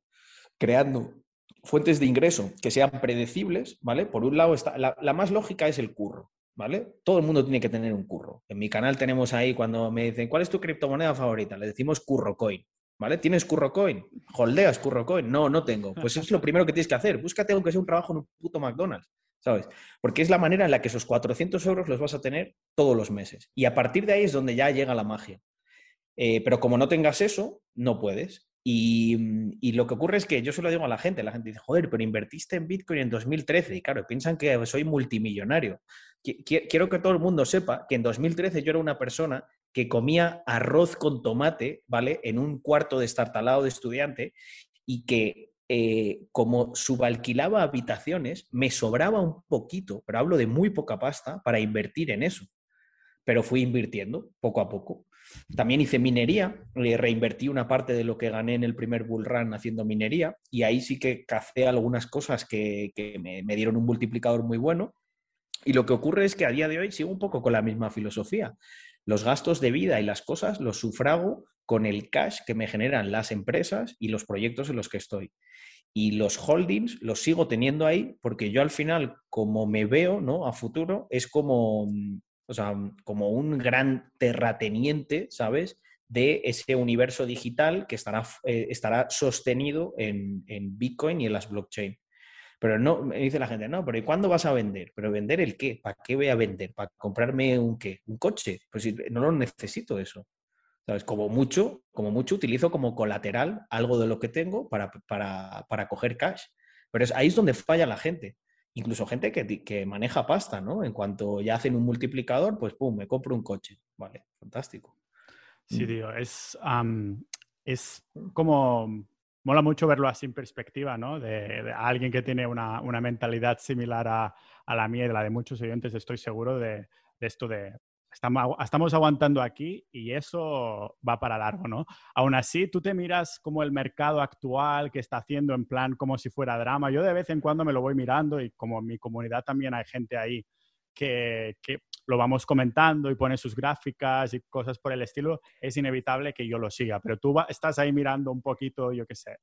A: creando fuentes de ingreso que sean predecibles, ¿vale? Por un lado, está, la, más lógica es el curro, ¿vale? Todo el mundo tiene que tener un curro. En mi canal tenemos ahí, cuando me dicen, ¿cuál es tu criptomoneda favorita? Le decimos curro coin, ¿vale? ¿Tienes curro coin? ¿Holdeas curro coin? No, no tengo. Pues es lo primero que tienes que hacer. Búscate aunque sea un trabajo en un puto McDonald's. ¿sabes? Porque es la manera en la que esos 400 euros los vas a tener todos los meses. Y a partir de ahí es donde ya llega la magia. Eh, pero como no tengas eso, no puedes. Y, lo que ocurre es que yo se lo digo a la gente, la gente dice, joder, pero invertiste en Bitcoin en 2013 y claro, piensan que soy multimillonario. Quiero que todo el mundo sepa que en 2013 yo era una persona que comía arroz con tomate, ¿vale? En un cuarto de estartalado de estudiante y que eh, como subalquilaba habitaciones, me sobraba un poquito, pero hablo de muy poca pasta, para invertir en eso. Pero fui invirtiendo poco a poco. También hice minería, reinvertí una parte de lo que gané en el primer bull run haciendo minería y ahí sí que cacé algunas cosas que, me, dieron un multiplicador muy bueno. Y lo que ocurre es que a día de hoy sigo un poco con la misma filosofía. Los gastos de vida y las cosas los sufrago con el cash que me generan las empresas y los proyectos en los que estoy. Y los holdings los sigo teniendo ahí porque yo al final, como me veo ¿no? a futuro, es como o sea, como un gran terrateniente, ¿sabes? De ese universo digital que estará, eh, estará sostenido en, Bitcoin y en las blockchain. Pero no, me dice la gente, no, pero ¿y cuándo vas a vender? ¿Pero vender el qué? ¿Para qué voy a vender? ¿Para comprarme un qué? ¿Un coche? Pues no lo necesito eso. ¿Sabes? Como mucho, como mucho utilizo como colateral algo de lo que tengo para, para, para coger cash. Pero es, ahí es donde falla la gente incluso gente que, maneja pasta, ¿no? En cuanto ya hacen un multiplicador, pues pum, me compro un coche. Vale, fantástico.
B: Sí, mm. tío, es, es como, mola mucho verlo así en perspectiva, ¿no? De, alguien que tiene una, mentalidad similar a, a, la mía y de la de muchos oyentes, estoy seguro de, de esto de Estamos, aguantando aquí y eso va para largo, ¿no? Aún así, tú te miras como el mercado actual que está haciendo en plan como si fuera drama. Yo de vez en cuando me lo voy mirando y como en mi comunidad también hay gente ahí que, lo vamos comentando y pone sus gráficas y cosas por el estilo, es inevitable que yo lo siga. Pero tú estás ahí mirando un poquito, yo qué sé,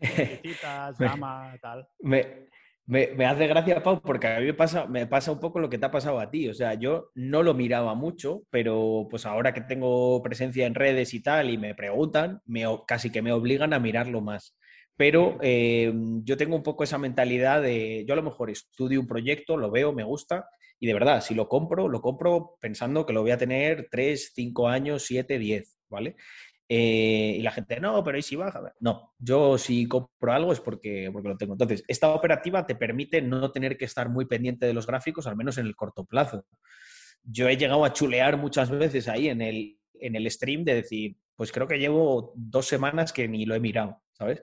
B: drama, tal.
A: Me, hace gracia, Pau, porque a mí me pasa, me pasa un poco lo que te ha pasado a ti. O sea, yo no lo miraba mucho, pero pues ahora que tengo presencia en redes y tal y me preguntan, me, casi que me obligan a mirarlo más. Pero eh, yo tengo un poco esa mentalidad de, yo a lo mejor estudio un proyecto, lo veo, me gusta, y de verdad, si lo compro, lo compro pensando que lo voy a tener 3, 5 años, 7, 10, ¿vale? Eh, y la gente, no, pero ¿y si baja? No, yo si compro algo es porque, porque lo tengo. Entonces, esta operativa te permite no tener que estar muy pendiente de los gráficos, al menos en el corto plazo. Yo he llegado a chulear muchas veces ahí en el, en el stream de decir, pues creo que llevo dos semanas que ni lo he mirado, ¿sabes?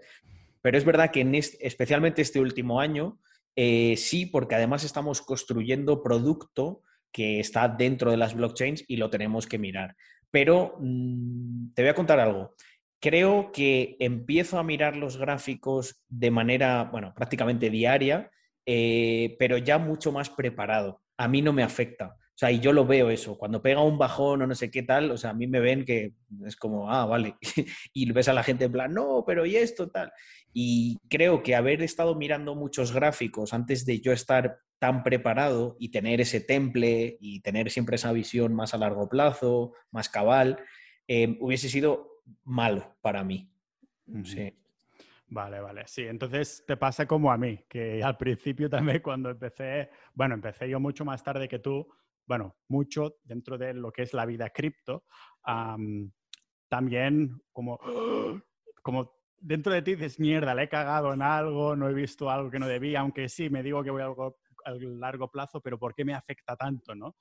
A: Pero es verdad que en especialmente este último año, eh, sí, porque además estamos construyendo producto que está dentro de las blockchains y lo tenemos que mirar. Pero mm, te voy a contar algo. Creo que empiezo a mirar los gráficos de manera, bueno, prácticamente diaria, eh, pero ya mucho más preparado. A mí no me afecta. O sea, y yo lo veo eso. Cuando pega un bajón o no sé qué tal, o sea, a mí me ven que es como, ah, vale. y ves a la gente en plan, no, pero ¿y esto tal? Y creo que haber estado mirando muchos gráficos antes de yo estar tan preparado y tener ese temple y tener siempre esa visión más a largo plazo, más cabal, eh, hubiese sido malo para mí. Sí.
B: Vale, vale. Sí, entonces te pasa como a mí, que al principio también cuando empecé, bueno, empecé yo mucho más tarde que tú, bueno, mucho dentro de lo que es la vida cripto, también como, como dentro de ti dices, mierda, le he cagado en algo, no he visto algo que no debía, aunque sí, me digo que voy a algo a largo plazo, pero ¿por qué me afecta tanto, no?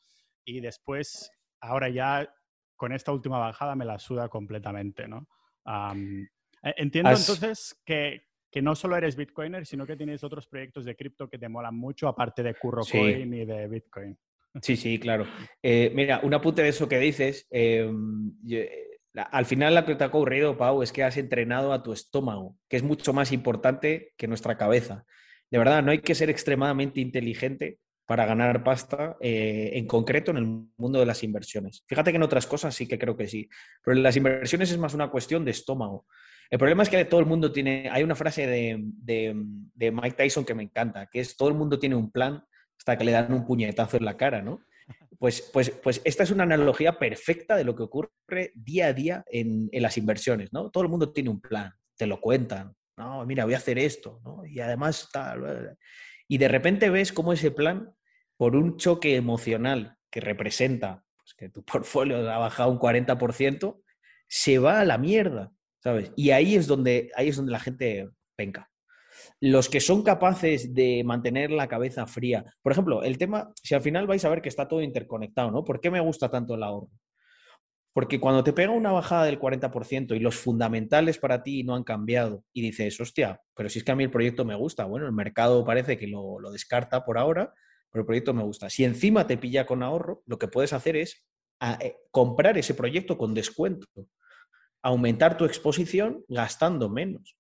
B: Y después, ahora ya con esta última bajada me la suda completamente, ¿no? E, entiendo entonces que, que, no solo eres Bitcoiner, sino que tienes otros proyectos de cripto que te molan mucho, aparte de CurroCoin y de Bitcoin.
A: Sí, sí, claro. Eh, mira, un apunte de eso que dices. Al final lo que te ha ocurrido, Pau, es que has entrenado a tu estómago, que es mucho más importante que nuestra cabeza. De verdad, no hay que ser extremadamente inteligente para ganar pasta, eh, en concreto en el mundo de las inversiones. Fíjate que en otras cosas sí que creo que sí, pero en las inversiones es más una cuestión de estómago. El problema es que todo el mundo tiene, hay una frase de, de, Mike Tyson que me encanta, que es todo el mundo tiene un plan hasta que le dan un puñetazo en la cara, ¿no? Pues, pues, pues esta es una analogía perfecta de lo que ocurre día a día en, las inversiones, ¿no? Todo el mundo tiene un plan, te lo cuentan, no, mira, voy a hacer esto, ¿no? Y además tal, y de repente ves cómo ese plan, por un choque emocional que representa pues, que tu portfolio ha bajado un 40%, se va a la mierda. ¿sabes? Y ahí es donde, ahí es donde la gente penca. Los que son capaces de mantener la cabeza fría. Por ejemplo, el tema, si al final vais a ver que está todo interconectado, ¿no? ¿Por qué me gusta tanto el ahorro? Porque cuando te pega una bajada del 40% y los fundamentales para ti no han cambiado y dices, hostia, pero si es que a mí el proyecto me gusta, bueno, el mercado parece que lo, lo descarta por ahora, pero el proyecto me gusta. Si encima te pilla con ahorro, lo que puedes hacer es eh, comprar ese proyecto con descuento aumentar tu exposición gastando menos.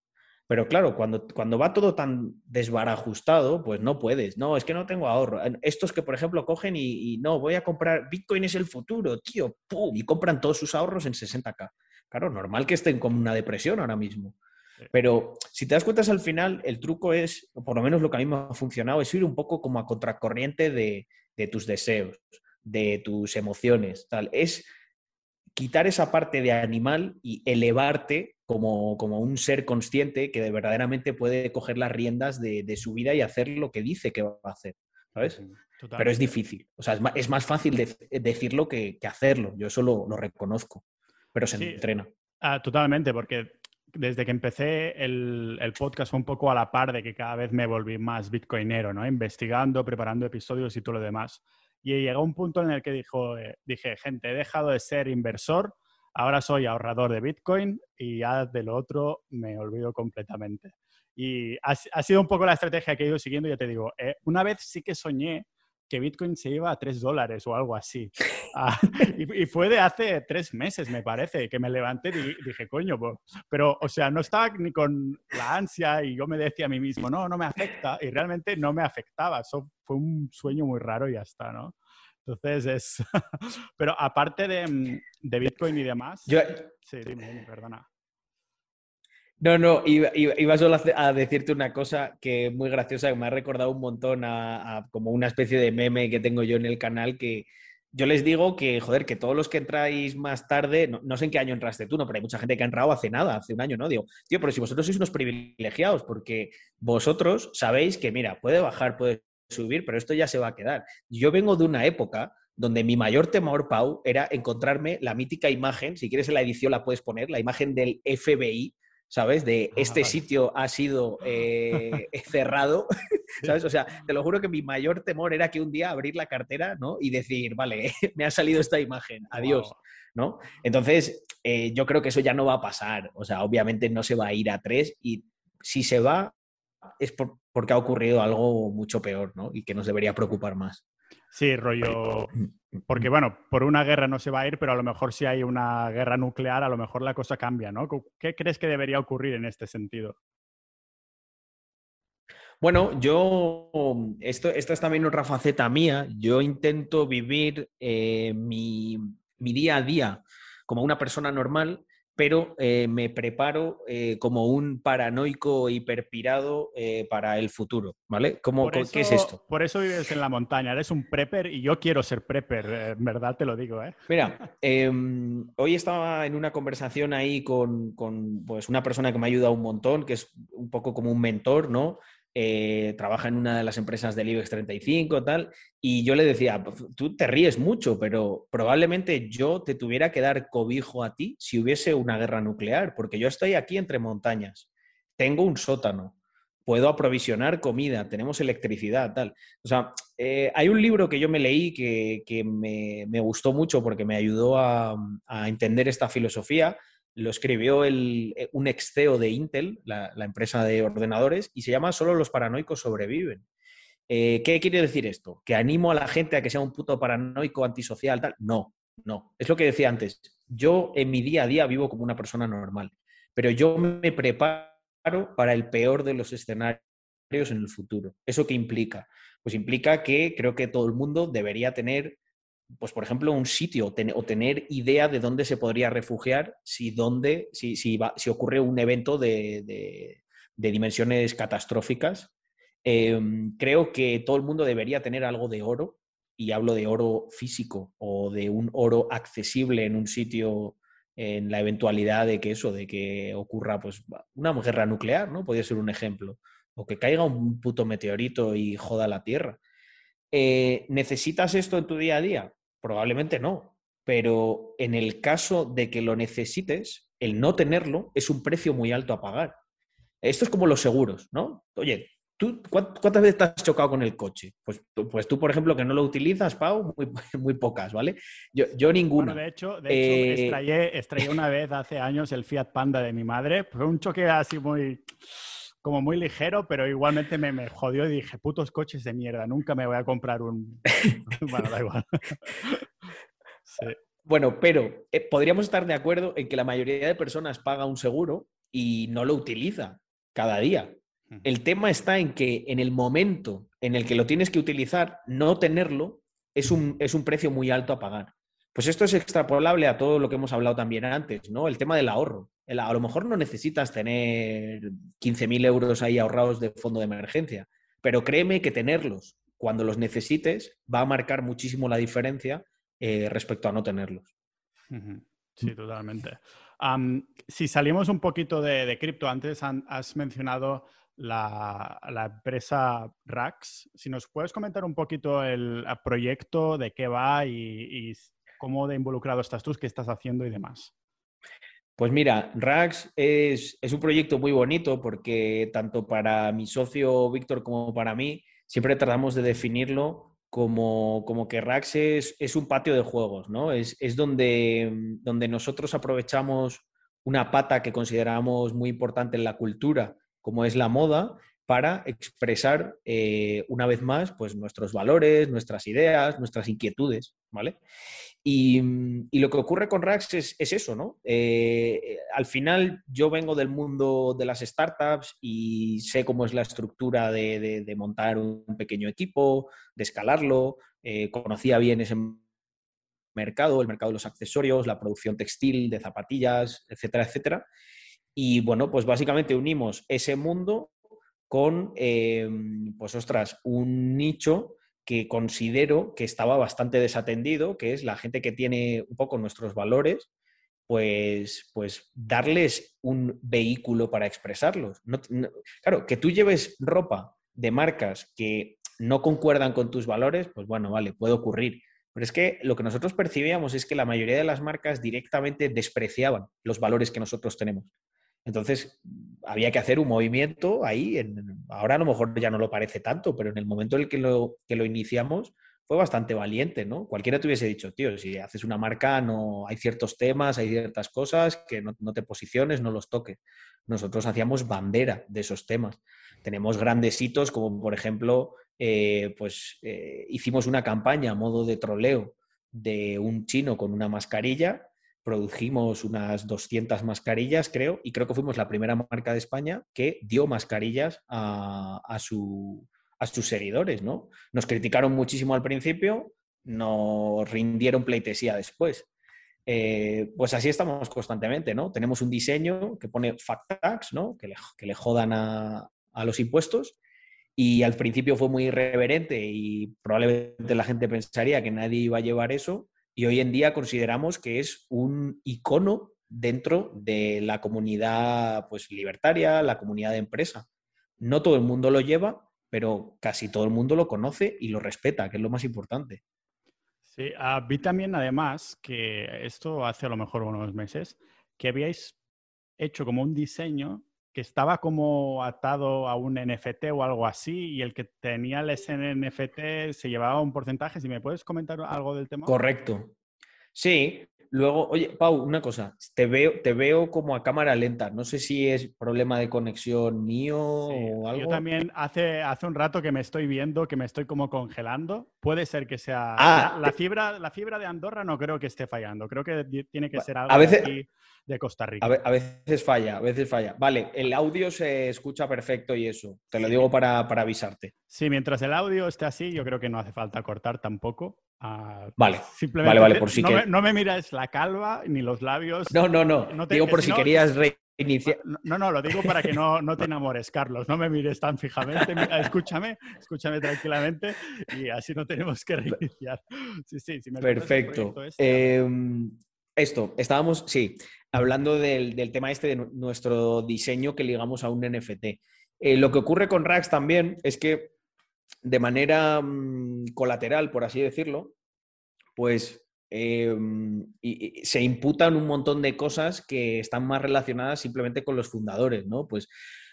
A: Pero claro, cuando, cuando va todo tan desbarajustado, pues no puedes. No, es que no tengo ahorro. Estos que, por ejemplo, cogen y, no, voy a comprar, Bitcoin es el futuro, tío, ¡pum! Y compran todos sus ahorros en 60k. Claro, normal que estén con una depresión ahora mismo. Pero si te das cuenta, al final el truco es, o por lo menos lo que a mí me ha funcionado, es ir un poco como a contracorriente de, de tus deseos, de tus emociones. Tal. Es quitar esa parte de animal y elevarte como, como un ser consciente que verdaderamente puede coger las riendas de, su vida y hacer lo que dice que va a hacer, ¿sabes? Pero es difícil. O sea, es más, fácil decirlo que, hacerlo. Yo eso lo, reconozco, pero se entrena.
B: Ah, totalmente, porque desde que empecé el, el, podcast fue un poco a la par de que cada vez me volví más bitcoinero, ¿no? Investigando, preparando episodios y todo lo demás. Y llegó un punto en el que dijo, eh, dije, gente, he dejado de ser inversor, ahora soy ahorrador de Bitcoin y ya de lo otro me olvido completamente. Y ha, sido un poco la estrategia que he ido siguiendo, ya te digo, eh, una vez sí que soñé que Bitcoin se iba a 3 dólares o algo así. Ah, y, fue de hace tres meses, me parece, que me levanté y dije, coño, pero, o sea, no estaba ni con la ansia y yo me decía a mí mismo, no, no me afecta, y realmente no me afectaba. Eso fue un sueño muy raro y ya está, ¿no? Entonces es... pero aparte de, mm, de, Bitcoin y demás... Yo... Sí, dime, perdona.
A: No, no, iba, solo a decirte una cosa que es muy graciosa, que me ha recordado un montón a, como una especie de meme que tengo yo en el canal, que yo les digo que, joder, que todos los que entráis más tarde, no, sé en qué año entraste tú, no, pero hay mucha gente que ha entrado hace nada, hace un año, ¿no? Digo, tío, pero si vosotros sois unos privilegiados, porque vosotros sabéis que, mira, puede bajar, puede subir, pero esto ya se va a quedar. Yo vengo de una época donde mi mayor temor, Pau, era encontrarme la mítica imagen, si quieres en la edición la puedes poner, la imagen del FBI ¿sabes? De este sitio ha sido eh, cerrado, ¿sabes? O sea, te lo juro que mi mayor temor era que un día abrir la cartera, ¿no? Y decir, vale, me ha salido esta imagen, adiós, ¿no? Entonces, eh, yo creo que eso ya no va a pasar, o sea, obviamente no se va a ir a tres y si se va es porque ha ocurrido algo mucho peor, ¿no? Y que nos debería preocupar más.
B: Sí, rollo. Porque, bueno, por una guerra no se va a ir, pero a lo mejor si hay una guerra nuclear, a lo mejor la cosa cambia, ¿no? ¿Qué crees que debería ocurrir en este sentido?
A: Bueno, yo, esto, esta es también otra faceta mía. Yo intento vivir eh, mi, mi, día a día como una persona normal, pero eh, me preparo eh, como un paranoico hiperpirado eh, para el futuro, ¿vale? ¿Cómo, ¿Qué es esto?
B: Por eso vives en la montaña, eres un prepper y yo quiero ser prepper, en verdad te lo digo, ¿eh?
A: Mira, em, hoy estaba en una conversación ahí con, con pues, una persona que me ha ayudado un montón, que es un poco como un mentor, ¿no? Eh, trabaja en una de las empresas del IBEX 35, tal, y yo le decía, tú te ríes mucho, pero probablemente yo te tuviera que dar cobijo a ti si hubiese una guerra nuclear, porque yo estoy aquí entre montañas, tengo un sótano, puedo aprovisionar comida, tenemos electricidad, tal. O sea, eh, hay un libro que yo me leí que, me, gustó mucho porque me ayudó a, a entender esta filosofía, lo escribió eh, un ex CEO de Intel, la, empresa de ordenadores, y se llama Solo los paranoicos sobreviven. Eh, ¿Qué quiere decir esto? ¿Que animo a la gente a que sea un puto paranoico antisocial? Tal? No, no. Es lo que decía antes. Yo en mi día a día vivo como una persona normal, pero yo me preparo para el peor de los escenarios en el futuro. ¿Eso qué implica? Pues implica que creo que todo el mundo debería tener pues por ejemplo, un sitio o tener idea de dónde se podría refugiar si, dónde, si, si, si ocurre un evento de, dimensiones catastróficas. Em, creo que todo el mundo debería tener algo de oro, y hablo de oro físico o de un oro accesible en un sitio en la eventualidad de que eso, de que ocurra pues, una guerra nuclear, ¿no? Podría ser un ejemplo. O que caiga un puto meteorito y joda la Tierra. Eh, ¿Necesitas esto en tu día a día? Probablemente no, pero en el caso de que lo necesites, el no tenerlo es un precio muy alto a pagar. Esto es como los seguros, ¿no? Oye, ¿tú cuántas veces te has chocado con el coche? Pues, pues tú, por ejemplo, que no lo utilizas, Pau, muy, muy pocas, ¿vale? Yo, yo ninguna.
B: de hecho, de eh, una vez hace años el Fiat Panda de mi madre. Fue un choque así muy como muy ligero, pero igualmente me, me, jodió y dije, putos coches de mierda, nunca me voy a comprar un... bueno, da igual.
A: Bueno, pero eh, podríamos estar de acuerdo en que la mayoría de personas paga un seguro y no lo utiliza cada día. El tema está en que en el momento en el que lo tienes que utilizar, no tenerlo es un, es un precio muy alto a pagar. Pues esto es extrapolable a todo lo que hemos hablado también antes, ¿no? El tema del ahorro a lo mejor no necesitas tener 15.000 euros ahí ahorrados de fondo de emergencia, pero créeme que tenerlos cuando los necesites va a marcar muchísimo la diferencia eh, respecto a no tenerlos.
B: Sí, totalmente. si salimos un poquito de, cripto, antes has mencionado la, empresa Rax. Si nos puedes comentar un poquito el, proyecto, de qué va y, y, cómo de involucrado estás tú, qué estás haciendo y demás.
A: Pues mira, Rax es, un proyecto muy bonito porque tanto para mi socio Víctor como para mí siempre tratamos de definirlo como, como que Rax es, es, un patio de juegos, ¿no? Es, donde, donde nosotros aprovechamos una pata que consideramos muy importante en la cultura, como es la moda, para expresar eh, una vez más pues, nuestros valores, nuestras ideas, nuestras inquietudes, ¿vale? Mm, y, lo que ocurre con Rax es, eso, ¿no? Eh, al final yo vengo del mundo de las startups y sé cómo es la estructura de, montar un pequeño equipo, de escalarlo, eh, conocía bien ese mercado, el mercado de los accesorios, la producción textil, de zapatillas, etcétera, etcétera. Y bueno, pues básicamente unimos ese mundo con, eh, pues ostras, un nicho que considero que estaba bastante desatendido, que es la gente que tiene un poco nuestros valores, pues, pues darles un vehículo para expresarlos. claro, que tú lleves ropa de marcas que no concuerdan con tus valores, pues bueno, vale, puede ocurrir. Pero es que lo que nosotros percibíamos es que la mayoría de las marcas directamente despreciaban los valores que nosotros tenemos. Entonces, había que hacer un movimiento ahí. ahora a lo mejor ya no lo parece tanto, pero en el momento en el que lo, que lo iniciamos fue bastante valiente, ¿no? Cualquiera te hubiese dicho, tío, si haces una marca, no hay ciertos temas, hay ciertas cosas que no, te posiciones, no los toques. Nosotros hacíamos bandera de esos temas. Tenemos grandes hitos, como por ejemplo, eh, pues eh, hicimos una campaña a modo de troleo de un chino con una mascarilla produjimos unas 200 mascarillas, creo, y creo que fuimos la primera marca de España que dio mascarillas a, a, su, a sus seguidores, ¿no? Nos criticaron muchísimo al principio, nos rindieron pleitesía después. Eh, pues así estamos constantemente, ¿no? Tenemos un diseño que pone fact tax, ¿no? Que le, que le jodan a, a, los impuestos. Y al principio fue muy irreverente y probablemente la gente pensaría que nadie iba a llevar eso. Y hoy en día consideramos que es un icono dentro de la comunidad pues, libertaria, la comunidad de empresa. No todo el mundo lo lleva, pero casi todo el mundo lo conoce y lo respeta, que es lo más importante.
B: Sí, uh, vi también además que esto hace a lo mejor unos meses, que habíais hecho como un diseño que estaba como atado a un NFT o algo así y el que tenía el NFT se llevaba un porcentaje. Si me puedes comentar algo del tema.
A: Correcto. Sí, Luego, oye, Pau, una cosa, te veo, te veo como a cámara lenta. No sé si es problema de conexión mío o algo.
B: Yo también hace, hace un rato que me estoy viendo, que me estoy como congelando. Puede ser que sea.
A: Ah,
B: la, fibra, la fibra de Andorra no creo que esté fallando. Creo que tiene que ser algo
A: a veces,
B: de Costa Rica.
A: A, veces falla, a veces falla. Vale, el audio se escucha perfecto y eso. Te lo digo para, para avisarte.
B: Sí, mientras el audio esté así, yo creo que no hace falta cortar tampoco.
A: Uh, vale, simplemente vale, vale, por si
B: no,
A: que...
B: me, no me mires la calva ni los labios.
A: No, no, no. no te, digo por si, querías reiniciar.
B: No, no, lo digo para que no, no te enamores, Carlos. No me mires tan fijamente. escúchame, escúchame tranquilamente y así no tenemos que reiniciar. Sí, sí, si me
A: Perfecto. Este, eh, esto, estábamos, sí, hablando del, del, tema este de nuestro diseño que ligamos a un NFT. Eh, lo que ocurre con Rax también es que de manera mmm, colateral, por así decirlo, pues eh, y se imputan un montón de cosas que están más relacionadas simplemente con los fundadores, ¿no? Pues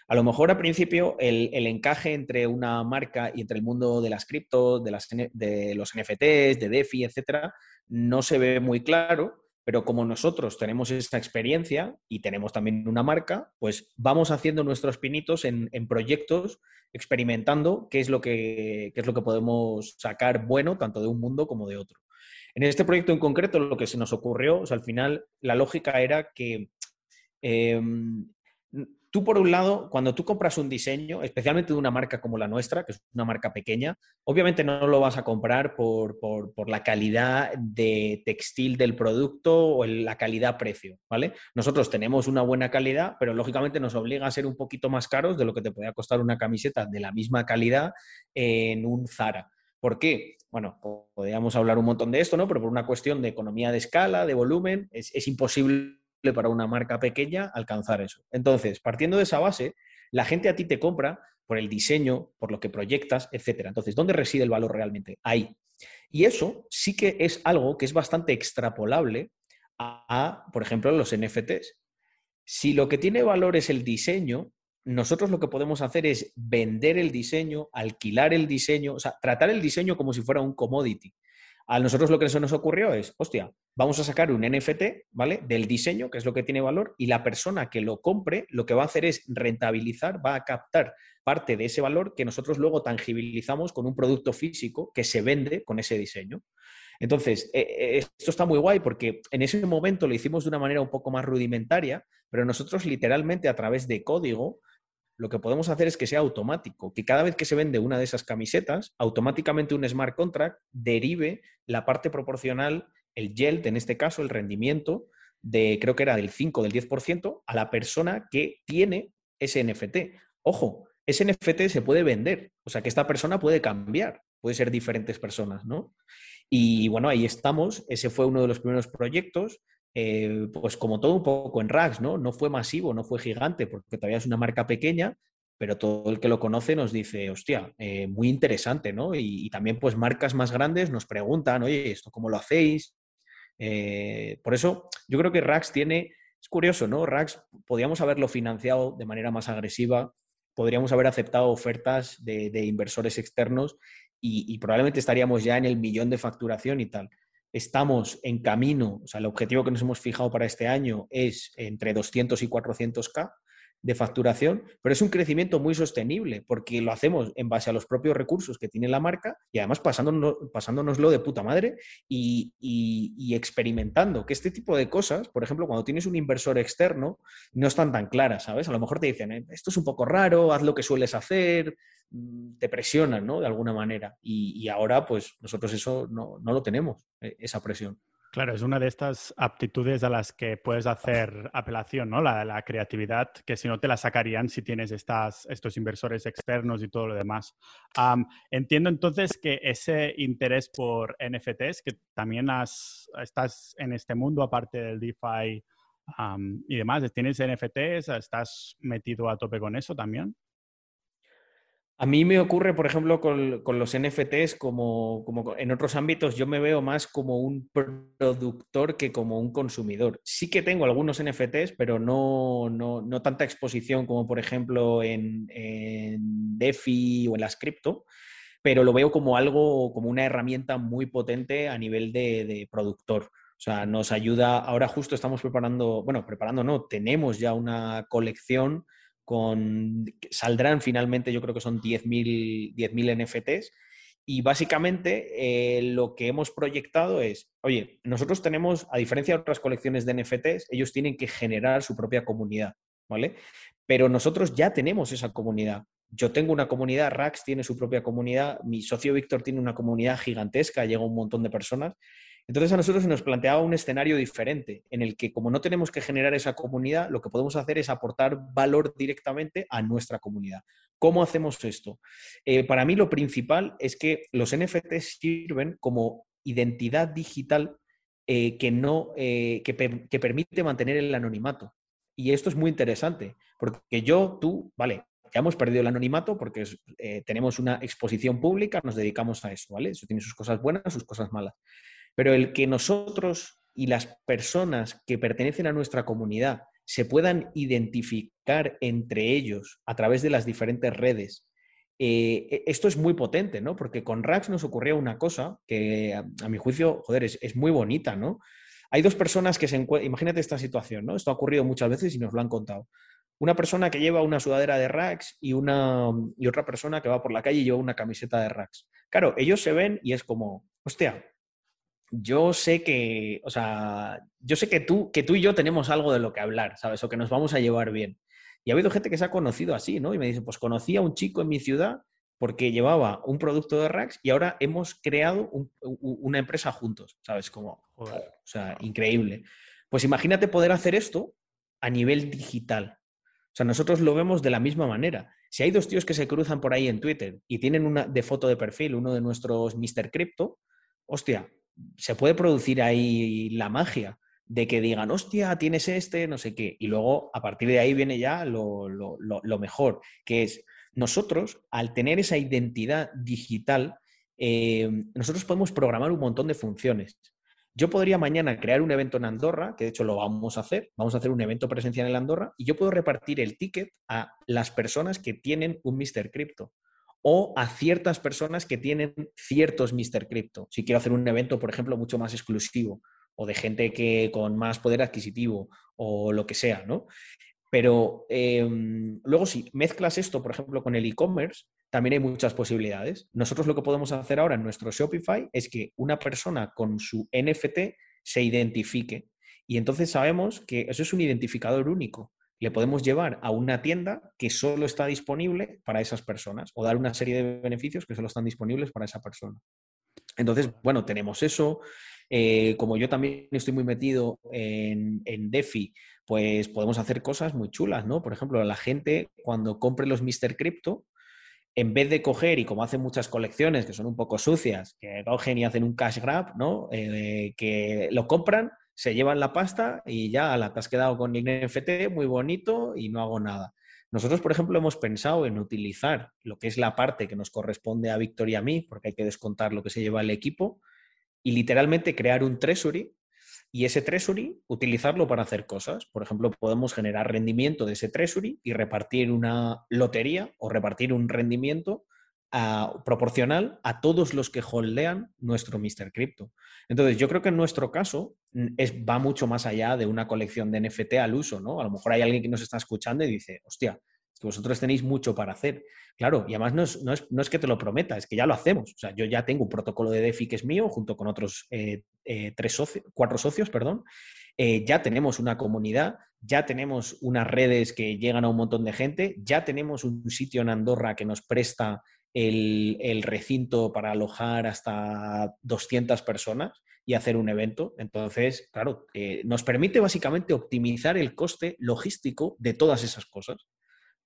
A: a lo mejor al principio el, el, encaje entre una marca y entre el mundo de las criptos, de, de los NFTs, de DeFi, etcétera, no se ve muy claro, pero como nosotros tenemos esta experiencia y tenemos también una marca, pues vamos haciendo nuestros pinitos en, proyectos, experimentando qué es, lo que, es lo que podemos sacar bueno tanto de un mundo como de otro. En este proyecto en concreto, lo que se nos ocurrió, o sea, al final, la lógica era que eh, tú, por un lado, cuando tú compras un diseño, especialmente de una marca como la nuestra, que es una marca pequeña, obviamente no lo vas a comprar por, por, la calidad de textil del producto o la calidad-precio, ¿vale? Nosotros tenemos una buena calidad, pero lógicamente nos obliga a ser un poquito más caros de lo que te podría costar una camiseta de la misma calidad en un Zara. ¿Por qué? Bueno, podríamos hablar un montón de esto, ¿no? Pero por una cuestión de economía de escala, de volumen, es, es imposible para una marca pequeña alcanzar eso. Entonces, partiendo de esa base, la gente a ti te compra por el diseño, por lo que proyectas, etc. Entonces, ¿dónde reside el valor realmente? Ahí. Y eso sí que es algo que es bastante extrapolable a, por ejemplo, los NFTs. Si lo que tiene valor es el diseño, nosotros lo que podemos hacer es vender el diseño, alquilar el diseño, o sea, tratar el diseño como si fuera un commodity. A nosotros lo que se nos ocurrió es, hostia, vamos a sacar un NFT, ¿vale? Del diseño, que es lo que tiene valor, y la persona que lo compre lo que va a hacer es rentabilizar, va a captar parte de ese valor que nosotros luego tangibilizamos con un producto físico que se vende con ese diseño. Entonces, eh, esto está muy guay porque en ese momento lo hicimos de una manera un poco más rudimentaria, pero nosotros literalmente a través de código lo que podemos hacer es que sea automático, que cada vez que se vende una de esas camisetas, automáticamente un smart contract derive la parte proporcional, el yield, en este caso, el rendimiento, de creo que era del 5 del 10%, a la persona que tiene ese NFT. Ojo, ese NFT se puede vender, o sea que esta persona puede cambiar, puede ser diferentes personas, ¿no? Y bueno, ahí estamos, ese fue uno de los primeros proyectos, eh, pues como todo un poco en Rags, ¿no? No fue masivo, no fue gigante, porque todavía es una marca pequeña, pero todo el que lo conoce nos dice, hostia, eh, muy interesante, ¿no? Y, y, también pues marcas más grandes nos preguntan, oye, ¿esto cómo lo hacéis? Eh, por eso yo creo que Rags tiene, es curioso, ¿no? Rags podríamos haberlo financiado de manera más agresiva, podríamos haber aceptado ofertas de, de inversores externos y, y probablemente estaríamos ya en el millón de facturación y tal estamos en camino, o sea, el objetivo que nos hemos fijado para este año es entre 200 y 400K. De facturación, pero es un crecimiento muy sostenible porque lo hacemos en base a los propios recursos que tiene la marca y además pasándonos, pasándonoslo de puta madre y, experimentando que este tipo de cosas, por ejemplo, cuando tienes un inversor externo, no están tan claras, ¿sabes? A lo mejor te dicen, eh, esto es un poco raro, haz lo que sueles hacer, mm, te presionan, ¿no? De alguna manera. Y, ahora, pues nosotros eso no, no lo tenemos, eh, esa presión.
B: Claro, es una de estas aptitudes a las que puedes hacer apelación, ¿no? La, creatividad, que si no te la sacarían si tienes estas, estos inversores externos y todo lo demás. entiendo entonces que ese interés por NFTs, que también has, estás en este mundo aparte del DeFi y demás, ¿tienes NFTs? ¿Estás metido a tope con eso también?
A: A mí me ocurre, por ejemplo, con, los NFTs, como, en otros ámbitos, yo me veo más como un productor que como un consumidor. Sí que tengo algunos NFTs, pero no, no, tanta exposición como, por ejemplo, en, DeFi o en las cripto, pero lo veo como algo, como una herramienta muy potente a nivel de, de productor. O sea, nos ayuda, ahora justo estamos preparando, bueno, preparando no, tenemos ya una colección con, saldrán finalmente, yo creo que son 10.000 NFTs. Y básicamente eh, lo que hemos proyectado es, oye, nosotros tenemos, a diferencia de otras colecciones de NFTs, ellos tienen que generar su propia comunidad, ¿vale? Pero nosotros ya tenemos esa comunidad. Yo tengo una comunidad, Rax tiene su propia comunidad, mi socio Víctor tiene una comunidad gigantesca, llega un montón de personas entonces a nosotros se nos planteaba un escenario diferente, en el que como no tenemos que generar esa comunidad, lo que podemos hacer es aportar valor directamente a nuestra comunidad. ¿Cómo hacemos esto? Eh, para mí lo principal es que los NFTs sirven como identidad digital eh, que, no, eh, que, permite mantener el anonimato. Y esto es muy interesante, porque yo, tú, vale, ya hemos perdido el anonimato porque tenemos una exposición pública, nos dedicamos a eso, ¿vale? Eso tiene sus cosas buenas, sus cosas malas. Pero el que nosotros y las personas que pertenecen a nuestra comunidad se puedan identificar entre ellos a través de las diferentes redes, eh, e, esto es muy potente, ¿no? Porque con Rax nos ocurría una cosa que, a, mi juicio, joder, es, muy bonita, ¿no? Hay dos personas que se encuentran, imagínate esta situación, ¿no? Esto ha ocurrido muchas veces y nos lo han contado. Una persona que lleva una sudadera de Rax y, una, y otra persona que va por la calle y lleva una camiseta de Rax. Claro, ellos se ven y es como, hostia, yo sé que, o sea, yo sé que tú, que tú y yo tenemos algo de lo que hablar, ¿sabes? O que nos vamos a llevar bien. Y ha habido gente que se ha conocido así, ¿no? Y me dice, pues conocí a un chico en mi ciudad porque llevaba un producto de Rax y ahora hemos creado una empresa juntos, ¿sabes? Como, o sea, increíble. Pues imagínate poder hacer esto a nivel digital. O sea, nosotros lo vemos de la misma manera. Si hay dos tíos que se cruzan por ahí en Twitter y tienen una de foto de perfil, uno de nuestros Mr. Crypto, hostia, se puede producir ahí la magia de que digan, hostia, tienes este, no sé qué. Y luego, a partir de ahí viene ya lo, mejor, que es nosotros, al tener esa identidad digital, eh, nosotros podemos programar un montón de funciones. Yo podría mañana crear un evento en Andorra, que de hecho lo vamos a hacer, vamos a hacer un evento presencial en Andorra, y yo puedo repartir el ticket a las personas que tienen un Mr. Crypto o a ciertas personas que tienen ciertos Mr. Crypto. Si quiero hacer un evento, por ejemplo, mucho más exclusivo o de gente que con más poder adquisitivo o lo que sea, ¿no? Pero em, luego si mezclas esto, por ejemplo, con el e-commerce, también hay muchas posibilidades. Nosotros lo que podemos hacer ahora en nuestro Shopify es que una persona con su NFT se identifique. Y entonces sabemos que eso es un identificador único le podemos llevar a una tienda que solo está disponible para esas personas o dar una serie de beneficios que solo están disponibles para esa persona. Entonces, bueno, tenemos eso. Eh, como yo también estoy muy metido en, en, DeFi, pues podemos hacer cosas muy chulas, ¿no? Por ejemplo, la gente cuando compre los Mr. Crypto, en vez de coger, y como hacen muchas colecciones que son un poco sucias, que cogen y hacen un cash grab, ¿no? Eh, que lo compran, se llevan la pasta y ya la te has quedado con NFT muy bonito y no hago nada. Nosotros, por ejemplo, hemos pensado en utilizar lo que es la parte que nos corresponde a Víctor y a mí, porque hay que descontar lo que se lleva el equipo, y literalmente crear un treasury y ese treasury utilizarlo para hacer cosas. Por ejemplo, podemos generar rendimiento de ese treasury y repartir una lotería o repartir un rendimiento proporcional a todos los que holdean nuestro Mr. Crypto. Entonces, yo creo que en nuestro caso es, va mucho más allá de una colección de NFT al uso, ¿no? A lo mejor hay alguien que nos está escuchando y dice, hostia, es que vosotros tenéis mucho para hacer. Claro, y además no es, que te lo prometa, es que ya lo hacemos. O sea, yo ya tengo un protocolo de DeFi que es mío, junto con otros eh, eh, tres socios, cuatro socios, perdón. Eh, ya tenemos una comunidad, ya tenemos unas redes que llegan a un montón de gente, ya tenemos un sitio en Andorra que nos presta el, recinto para alojar hasta 200 personas y hacer un evento. Entonces, claro, nos permite básicamente optimizar el coste logístico de todas esas cosas.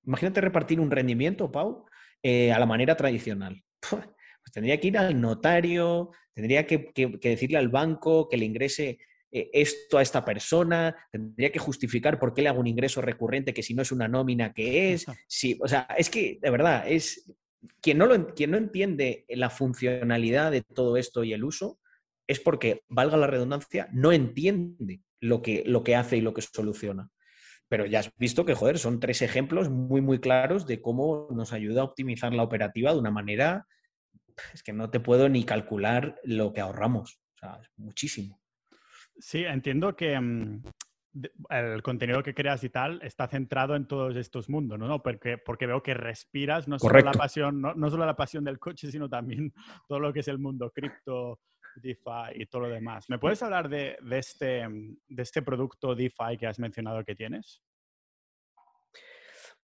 A: Imagínate repartir un rendimiento, Pau, eh, a la manera tradicional. Pues tendría que ir al notario, tendría que, decirle al banco que le ingrese eh, esto a esta persona, tendría que justificar por qué le hago un ingreso recurrente que si no es una nómina que es. Sí, o sea, es que de verdad, es quien no, lo, quien no entiende la funcionalidad de todo esto y el uso, es porque, valga la redundancia, no entiende lo que, lo que hace y lo que soluciona. Pero ya has visto que, joder, son tres ejemplos muy, muy claros de cómo nos ayuda a optimizar la operativa de una manera, es que no te puedo ni calcular lo que ahorramos. O sea, es muchísimo.
B: Sí, entiendo que mm, el contenido que creas y tal está centrado en todos estos mundos, ¿no? Porque, porque veo que respiras no solo, la pasión, no, solo la pasión del coche, sino también todo lo que es el mundo cripto, DeFi y todo lo demás. ¿Me puedes hablar de, este, de este producto DeFi que has mencionado que tienes?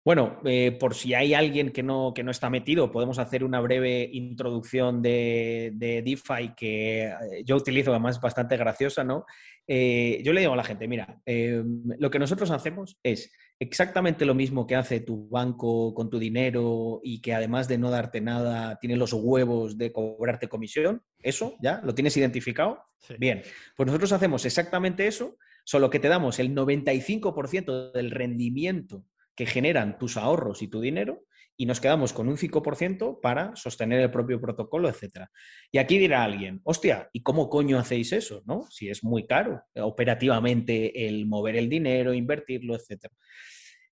A: Bueno, eh, por si hay alguien que no, que no está metido, podemos hacer una breve introducción de, de DeFi que eh, yo utilizo, además bastante graciosa, ¿no? Eh, yo le digo a la gente, mira, lo que nosotros hacemos es exactamente lo mismo que hace tu banco con tu dinero y que además de no darte nada, tiene los huevos de cobrarte comisión. ¿Eso ya? ¿Lo tienes identificado? Bien, pues nosotros hacemos exactamente eso, solo que te damos el 95% del rendimiento que generan tus ahorros y tu dinero y nos quedamos con un 5% para sostener el propio protocolo, etc. Y aquí dirá alguien, hostia, ¿y cómo coño hacéis eso? ¿no? Si es muy caro operativamente el mover el dinero, invertirlo, etc.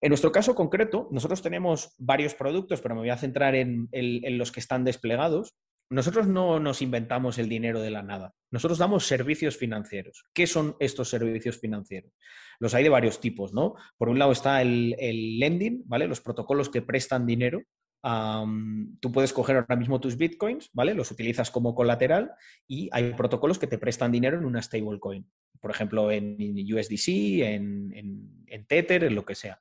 A: En nuestro caso concreto, nosotros tenemos varios productos, pero me voy a centrar en, en los que están desplegados. Nosotros no nos inventamos el dinero de la nada. Nosotros damos servicios financieros. ¿Qué son estos servicios financieros? Los hay de varios tipos, ¿no? Por un lado está el, lending, ¿vale? Los protocolos que prestan dinero. tú puedes coger ahora mismo tus bitcoins, ¿vale? Los utilizas como colateral y hay protocolos que te prestan dinero en una stablecoin. Por ejemplo, en USDC, en, en, en Tether, en lo que sea.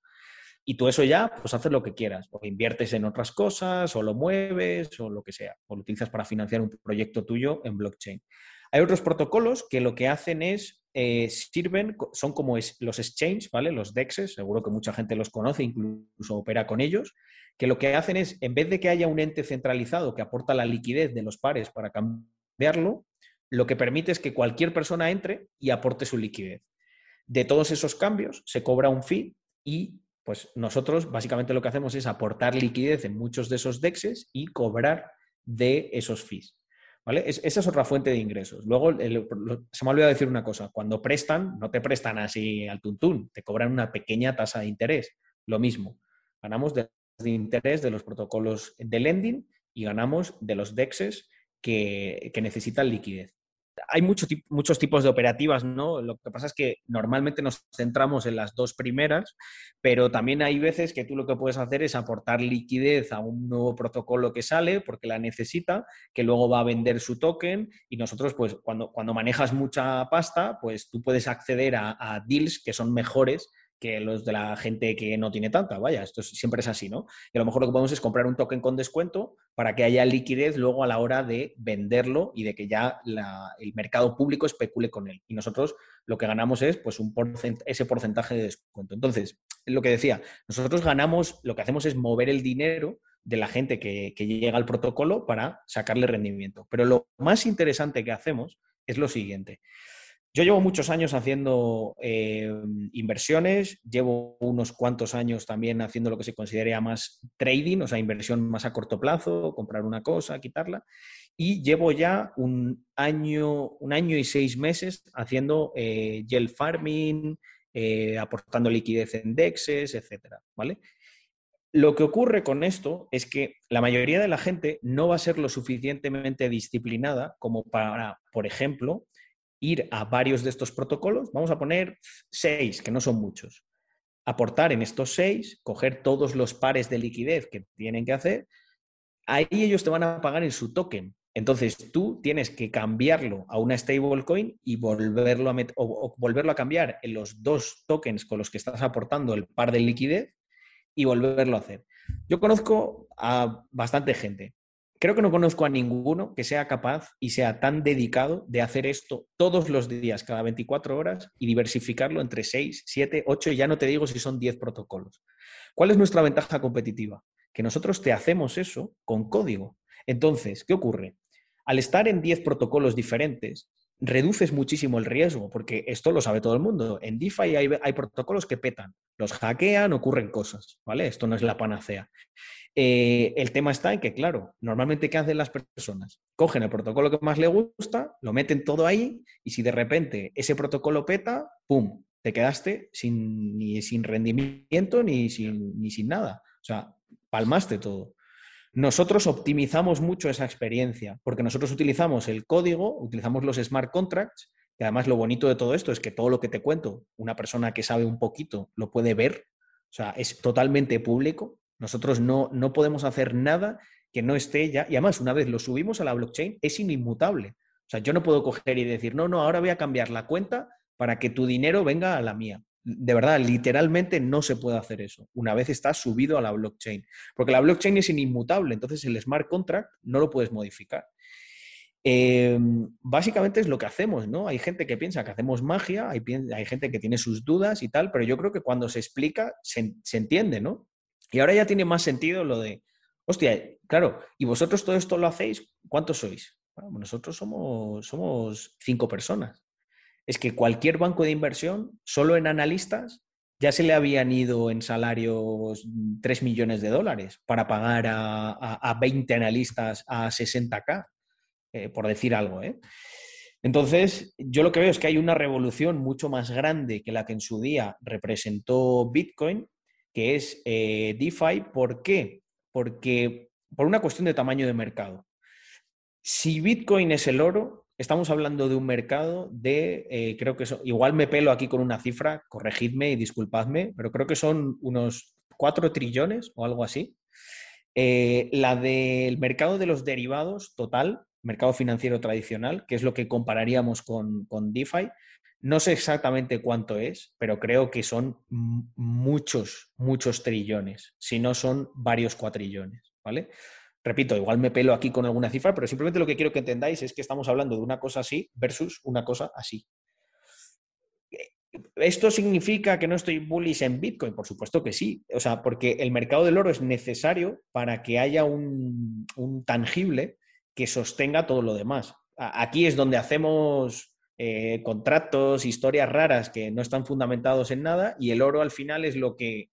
A: Y tú eso ya, pues haces lo que quieras, o inviertes en otras cosas, o lo mueves, o lo que sea, o lo utilizas para financiar un proyecto tuyo en blockchain. Hay otros protocolos que lo que hacen es, eh, sirven, son como es, los exchange, ¿vale? Los DEXs, seguro que mucha gente los conoce, incluso opera con ellos, que lo que hacen es, en vez de que haya un ente centralizado que aporta la liquidez de los pares para cambiarlo, lo que permite es que cualquier persona entre y aporte su liquidez. De todos esos cambios se cobra un fee y pues nosotros básicamente lo que hacemos es aportar liquidez en muchos de esos DEXs y cobrar de esos fees. ¿Vale? esa es otra fuente de ingresos. Luego, se me ha olvidado decir una cosa, cuando prestan, no te prestan así al tuntún, te cobran una pequeña tasa de interés. Lo mismo, ganamos de, interés de los protocolos de lending y ganamos de los DEXs que necesitan liquidez hay muchos tipos de operativas, ¿no? Lo que pasa es que normalmente nos centramos en las dos primeras, pero también hay veces que tú lo que puedes hacer es aportar liquidez a un nuevo protocolo que sale porque la necesita, que luego va a vender su token y nosotros, pues, cuando, cuando manejas mucha pasta, pues tú puedes acceder a, a deals que son mejores que los de la gente que no tiene tanta. Vaya, esto siempre es así, ¿no? Y a lo mejor lo que podemos es comprar un token con descuento para que haya liquidez luego a la hora de venderlo y de que ya el mercado público especule con él. Y nosotros lo que ganamos es pues un ese porcentaje de descuento. Entonces, lo que decía, nosotros ganamos, lo que hacemos es mover el dinero de la gente que, que llega al protocolo para sacarle rendimiento. Pero lo más interesante que hacemos es lo siguiente. Yo llevo muchos años haciendo eh, inversiones, llevo unos cuantos años también haciendo lo que se considera más trading, o sea, inversión más a corto plazo, comprar una cosa, quitarla, y llevo ya un año, un año y seis meses haciendo eh, gel farming, eh, aportando liquidez en DEXs, etcétera, ¿vale? Lo que ocurre con esto es que la mayoría de la gente no va a ser lo suficientemente disciplinada como para, por ejemplo, ir a varios de estos protocolos. Vamos a poner seis, que no son muchos. Aportar en estos seis, coger todos los pares de liquidez que tienen que hacer. Ahí ellos te van a pagar en su token. Entonces tú tienes que cambiarlo a una stablecoin y volverlo a, o volverlo a cambiar en los dos tokens con los que estás aportando el par de liquidez y volverlo a hacer. Yo conozco a bastante gente. Creo que no conozco a ninguno que sea capaz y sea tan dedicado de hacer esto todos los días, cada 24 horas, y diversificarlo entre 6, 7, 8, y ya no te digo si son 10 protocolos. ¿Cuál es nuestra ventaja competitiva? Que nosotros te hacemos eso con código. Entonces, ¿qué ocurre? Al estar en 10 protocolos diferentes, reduces muchísimo el riesgo, porque esto lo sabe todo el mundo. En DeFi hay, protocolos que petan, los hackean, ocurren cosas, ¿vale? Esto no es la panacea. Eh, el tema está en que, claro, normalmente ¿qué hacen las personas? Cogen el protocolo que más les gusta, lo meten todo ahí y si de repente ese protocolo peta, ¡pum! Te quedaste sin, ni sin rendimiento ni sin, ni sin nada. O sea, palmaste todo. Nosotros optimizamos mucho esa experiencia porque nosotros utilizamos el código, utilizamos los smart contracts, y además lo bonito de todo esto es que todo lo que te cuento, una persona que sabe un poquito lo puede ver, o sea, es totalmente público. Nosotros no, no podemos hacer nada que no esté ya, y además una vez lo subimos a la blockchain, es inmutable. O sea, yo no puedo coger y decir, no, no, ahora voy a cambiar la cuenta para que tu dinero venga a la mía de verdad, literalmente no se puede hacer eso una vez está subido a la blockchain, porque la blockchain es inmutable, entonces el smart contract no lo puedes modificar. Em, básicamente es lo que hacemos, ¿no? Hay gente que piensa que hacemos magia, hay, gente que tiene sus dudas y tal, pero yo creo que cuando se explica se, entiende, ¿no? Y ahora ya tiene más sentido lo de, hostia, claro, ¿y vosotros todo esto lo hacéis? ¿Cuántos sois? Nosotros somos cinco personas es que cualquier banco de inversión, solo en analistas, ya se le habían ido en salarios 3 millones de dólares para pagar a, 20 analistas a 60k, eh, por decir algo. ¿eh? Entonces, yo lo que veo es que hay una revolución mucho más grande que la que en su día representó Bitcoin, que es eh, DeFi. ¿Por qué? Porque por una cuestión de tamaño de mercado. Si Bitcoin es el oro, estamos hablando de un mercado de, eh, creo que igual me pelo aquí con una cifra, corregidme y disculpadme, pero creo que son unos 4 trillones o algo así. Eh, la del mercado de los derivados total, mercado financiero tradicional, que es lo que compararíamos con, con DeFi, no sé exactamente cuánto es, pero creo que son muchos, muchos trillones, si no son varios cuatrillones, ¿vale? Repito, igual me pelo aquí con alguna cifra, pero simplemente lo que quiero que entendáis es que estamos hablando de una cosa así versus una cosa así. ¿Esto significa que no estoy bullish en Bitcoin? Por supuesto que sí. O sea, porque el mercado del oro es necesario para que haya un, tangible que sostenga todo lo demás. Aquí es donde hacemos eh, contratos, historias raras que no están fundamentados en nada y el oro al final es lo que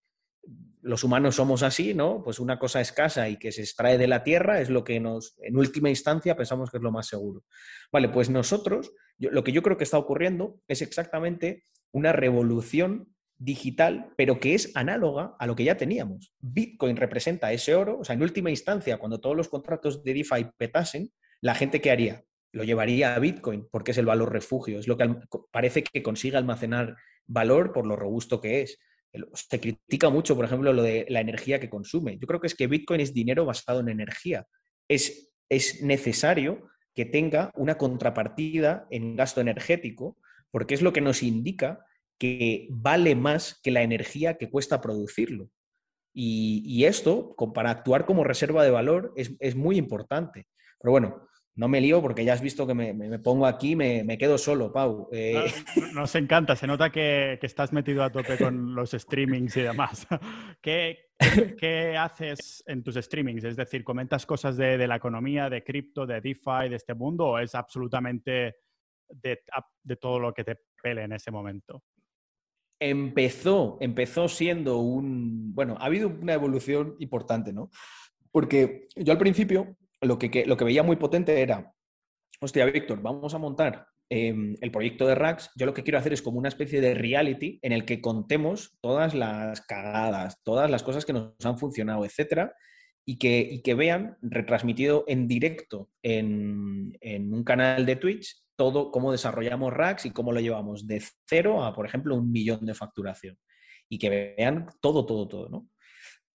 A: los humanos somos así, ¿no? Pues una cosa escasa y que se extrae de la tierra es lo que nos, en última instancia, pensamos que es lo más seguro. Vale, pues nosotros, lo que yo creo que está ocurriendo es exactamente una revolución digital, pero que es análoga a lo que ya teníamos. Bitcoin representa ese oro, o sea, en última instancia, cuando todos los contratos de DeFi petasen, la gente qué haría? Lo llevaría a Bitcoin porque es el valor refugio, es lo que parece que consigue almacenar valor por lo robusto que es se critica mucho, por ejemplo, lo de la energía que consume. Yo creo que es que Bitcoin es dinero basado en energía. Es, es necesario que tenga una contrapartida en gasto energético, porque es lo que nos indica que vale más que la energía que cuesta producirlo. Y, esto, para actuar como reserva de valor, es, es muy importante. Pero bueno, no me lío porque ya has visto que me, pongo aquí, me, me, quedo solo, Pau.
B: Eh, nos encanta, se nota que, estás metido a tope con los streamings y demás. ¿Qué, ¿Qué, haces en tus streamings? Es decir, ¿comentas cosas de, la economía, de cripto, de DeFi, de este mundo o es absolutamente de, de todo lo que te pele en ese momento?
A: Empezó, empezó siendo un... Bueno, ha habido una evolución importante, ¿no? Porque yo al principio lo que, lo que veía muy potente era, hostia, Víctor, vamos a montar em, el proyecto de Rax, yo lo que quiero hacer es como una especie de reality en el que contemos todas las cagadas, todas las cosas que nos han funcionado, etcétera, y que, vean retransmitido en directo en, en, un canal de Twitch todo cómo desarrollamos Rax y cómo lo llevamos de cero a, por ejemplo, un millón de facturación. Y que vean todo, todo, todo, ¿no?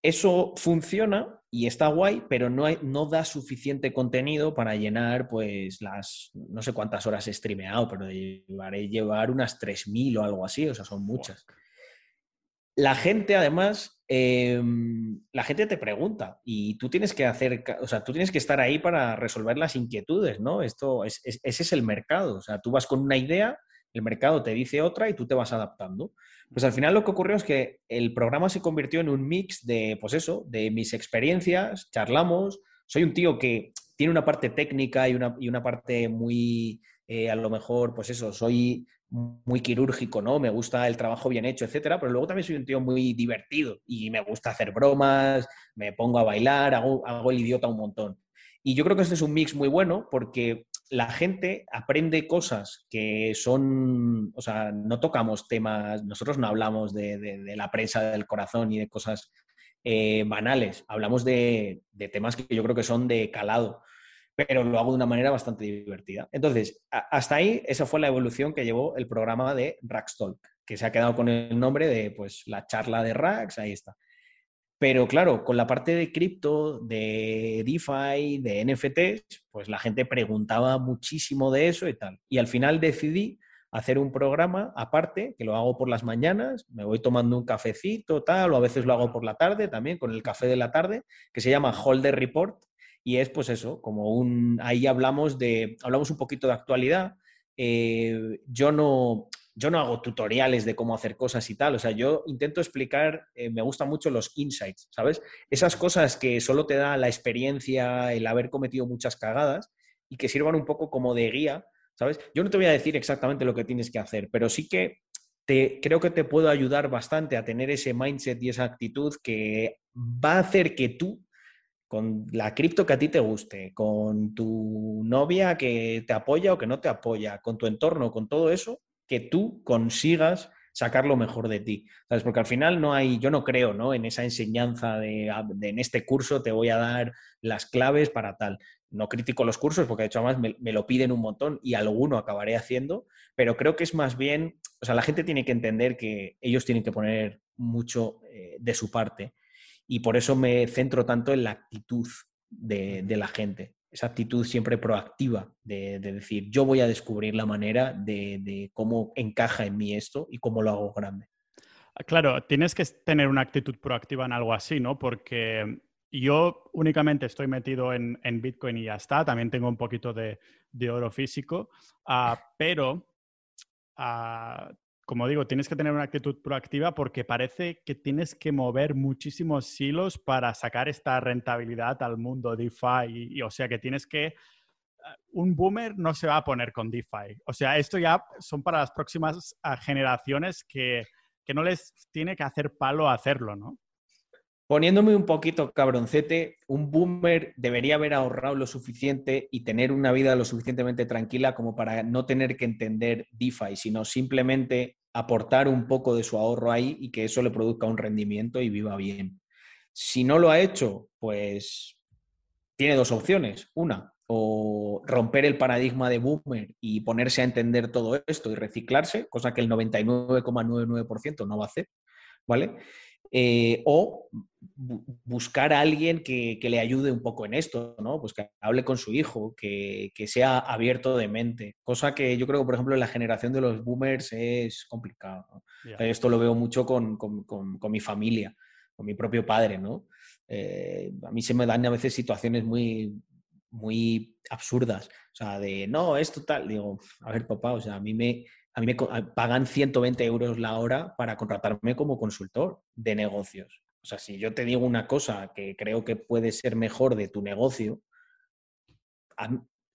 A: Eso funciona y está guay, pero no, hay, no da suficiente contenido para llenar, pues, las, no sé cuántas horas he streameado, pero llevaré llevar unas 3.000 o algo así, o sea, son muchas. La gente, además, em, la gente te pregunta y tú tienes que hacer, o sea, tú tienes que estar ahí para resolver las inquietudes, ¿no? Esto es, ese es el mercado, o sea, tú vas con una idea, el mercado te dice otra y tú te vas adaptando. Pues al final lo que ocurrió es que el programa se convirtió en un mix de, pues eso, de mis experiencias, charlamos. Soy un tío que tiene una parte técnica y una, y una parte muy, eh, a lo mejor, pues eso, soy muy quirúrgico, ¿no? Me gusta el trabajo bien hecho, etcétera, pero luego también soy un tío muy divertido y me gusta hacer bromas, me pongo a bailar, hago, hago el idiota un montón. Y yo creo que este es un mix muy bueno porque la gente aprende cosas que son, o sea, no tocamos temas, nosotros no hablamos de, la prensa del corazón y de cosas eh, banales, hablamos de, temas que yo creo que son de calado, pero lo hago de una manera bastante divertida. Entonces, hasta ahí, esa fue la evolución que llevó el programa de Rackstalk, que se ha quedado con el nombre de, pues, la charla de Rax, ahí está. Pero claro, con la parte de cripto, de DeFi, de NFTs, pues la gente preguntaba muchísimo de eso y tal. Y al final decidí hacer un programa aparte, que lo hago por las mañanas, me voy tomando un cafecito, tal, o a veces lo hago por la tarde también, con el café de la tarde, que se llama Holder Report, y es pues eso, como un, ahí hablamos de, hablamos un poquito de actualidad. Eh, yo no, yo no hago tutoriales de cómo hacer cosas y tal, o sea, yo intento explicar, eh, me gustan mucho los insights, ¿sabes? Esas cosas que solo te da la experiencia, el haber cometido muchas cagadas y que sirvan un poco como de guía, ¿sabes? Yo no te voy a decir exactamente lo que tienes que hacer, pero sí que te, creo que te puedo ayudar bastante a tener ese mindset y esa actitud que va a hacer que tú con la cripto que a ti te guste, con tu novia que te apoya o que no te apoya, con tu entorno, con todo eso, que tú consigas sacar lo mejor de ti. ¿Sabes? Porque al final no hay, yo no creo ¿no? en esa enseñanza de, en este curso te voy a dar las claves para tal. No critico los cursos porque de hecho además me, lo piden un montón y alguno acabaré haciendo, pero creo que es más bien, o sea, la gente tiene que entender que ellos tienen que poner mucho eh, de su parte y por eso me centro tanto en la actitud de la gente esa actitud siempre proactiva de, decir, yo voy a descubrir la manera de, cómo encaja en mí esto y cómo lo hago grande.
B: Ah, claro, tienes que tener una actitud proactiva en algo así, ¿no? Porque yo únicamente estoy metido en, Bitcoin y ya está, también tengo un poquito de, oro físico, ah, pero uh, como digo, tienes que tener una actitud proactiva porque parece que tienes que mover muchísimos hilos para sacar esta rentabilidad al mundo DeFi. Y, o sea que tienes que... Eh, un boomer no se va a poner con DeFi. O sea, esto ya son para las próximas ah, generaciones que, que no les tiene que hacer palo hacerlo, ¿no?
A: Poniéndome un poquito cabroncete, un boomer debería haber ahorrado lo suficiente y tener una vida lo suficientemente tranquila como para no tener que entender DeFi, sino simplemente aportar un poco de su ahorro ahí y que eso le produzca un rendimiento y viva bien. Si no lo ha hecho, pues tiene dos opciones. Una, o romper el paradigma de boomer y ponerse a entender todo esto y reciclarse, cosa que el 99,99% no va a hacer, ¿vale? Eh, o buscar a alguien que, le ayude un poco en esto, ¿no? Pues que hable con su hijo, que, sea abierto de mente, cosa que yo creo que, por ejemplo, en la generación de los boomers es complicado. Esto lo veo mucho con, mi familia, con mi propio padre, ¿no? Eh, a mí se me dan a veces situaciones muy, muy absurdas, o sea, de, no, esto tal, digo, a ver, papá, o sea, a mí me, a mí me pagan 120 euros la hora para contratarme como consultor de negocios. O sea, si yo te digo una cosa que creo que puede ser mejor de tu negocio,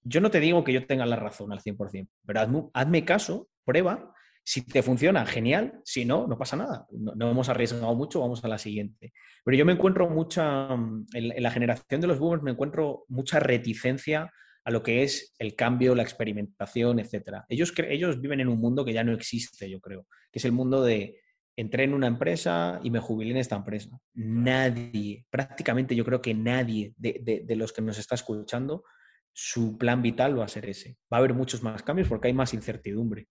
A: yo no te digo que yo tenga la razón al 100%, pero hazme, caso, prueba. Si te funciona, genial. Si no, no pasa nada. No, hemos arriesgado mucho, vamos a la siguiente. Pero yo me encuentro mucha, en, la generación de los boomers, me encuentro mucha reticencia a lo que es el cambio, la experimentación, etc. Ellos, ellos viven en un mundo que ya no existe, yo creo, que es el mundo de entré en una empresa y me jubilé en esta empresa. Nadie, prácticamente yo creo que nadie de, los que nos está escuchando, su plan vital va a ser ese. Va a haber muchos más cambios porque hay más incertidumbre.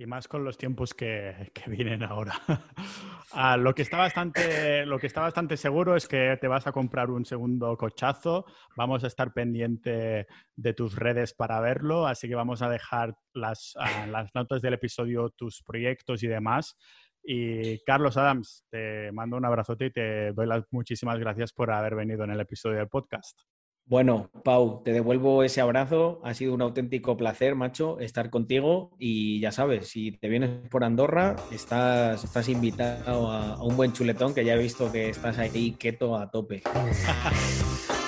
B: Y más con los tiempos que, vienen ahora. Ah, lo, que está bastante, lo que está bastante seguro es que te vas a comprar un segundo cochazo. Vamos a estar pendiente de tus redes para verlo, así que vamos a dejar las, ah, las notas del episodio, tus proyectos y demás. Y Carlos Adams, te mando un abrazote y te doy las muchísimas gracias por haber venido en el episodio del podcast.
A: Bueno, Pau, te devuelvo ese abrazo. Ha sido un auténtico placer, macho, estar contigo. Y ya sabes, si te vienes por Andorra, estás, invitado a, a un buen chuletón, que ya he visto que estás ahí quieto a tope.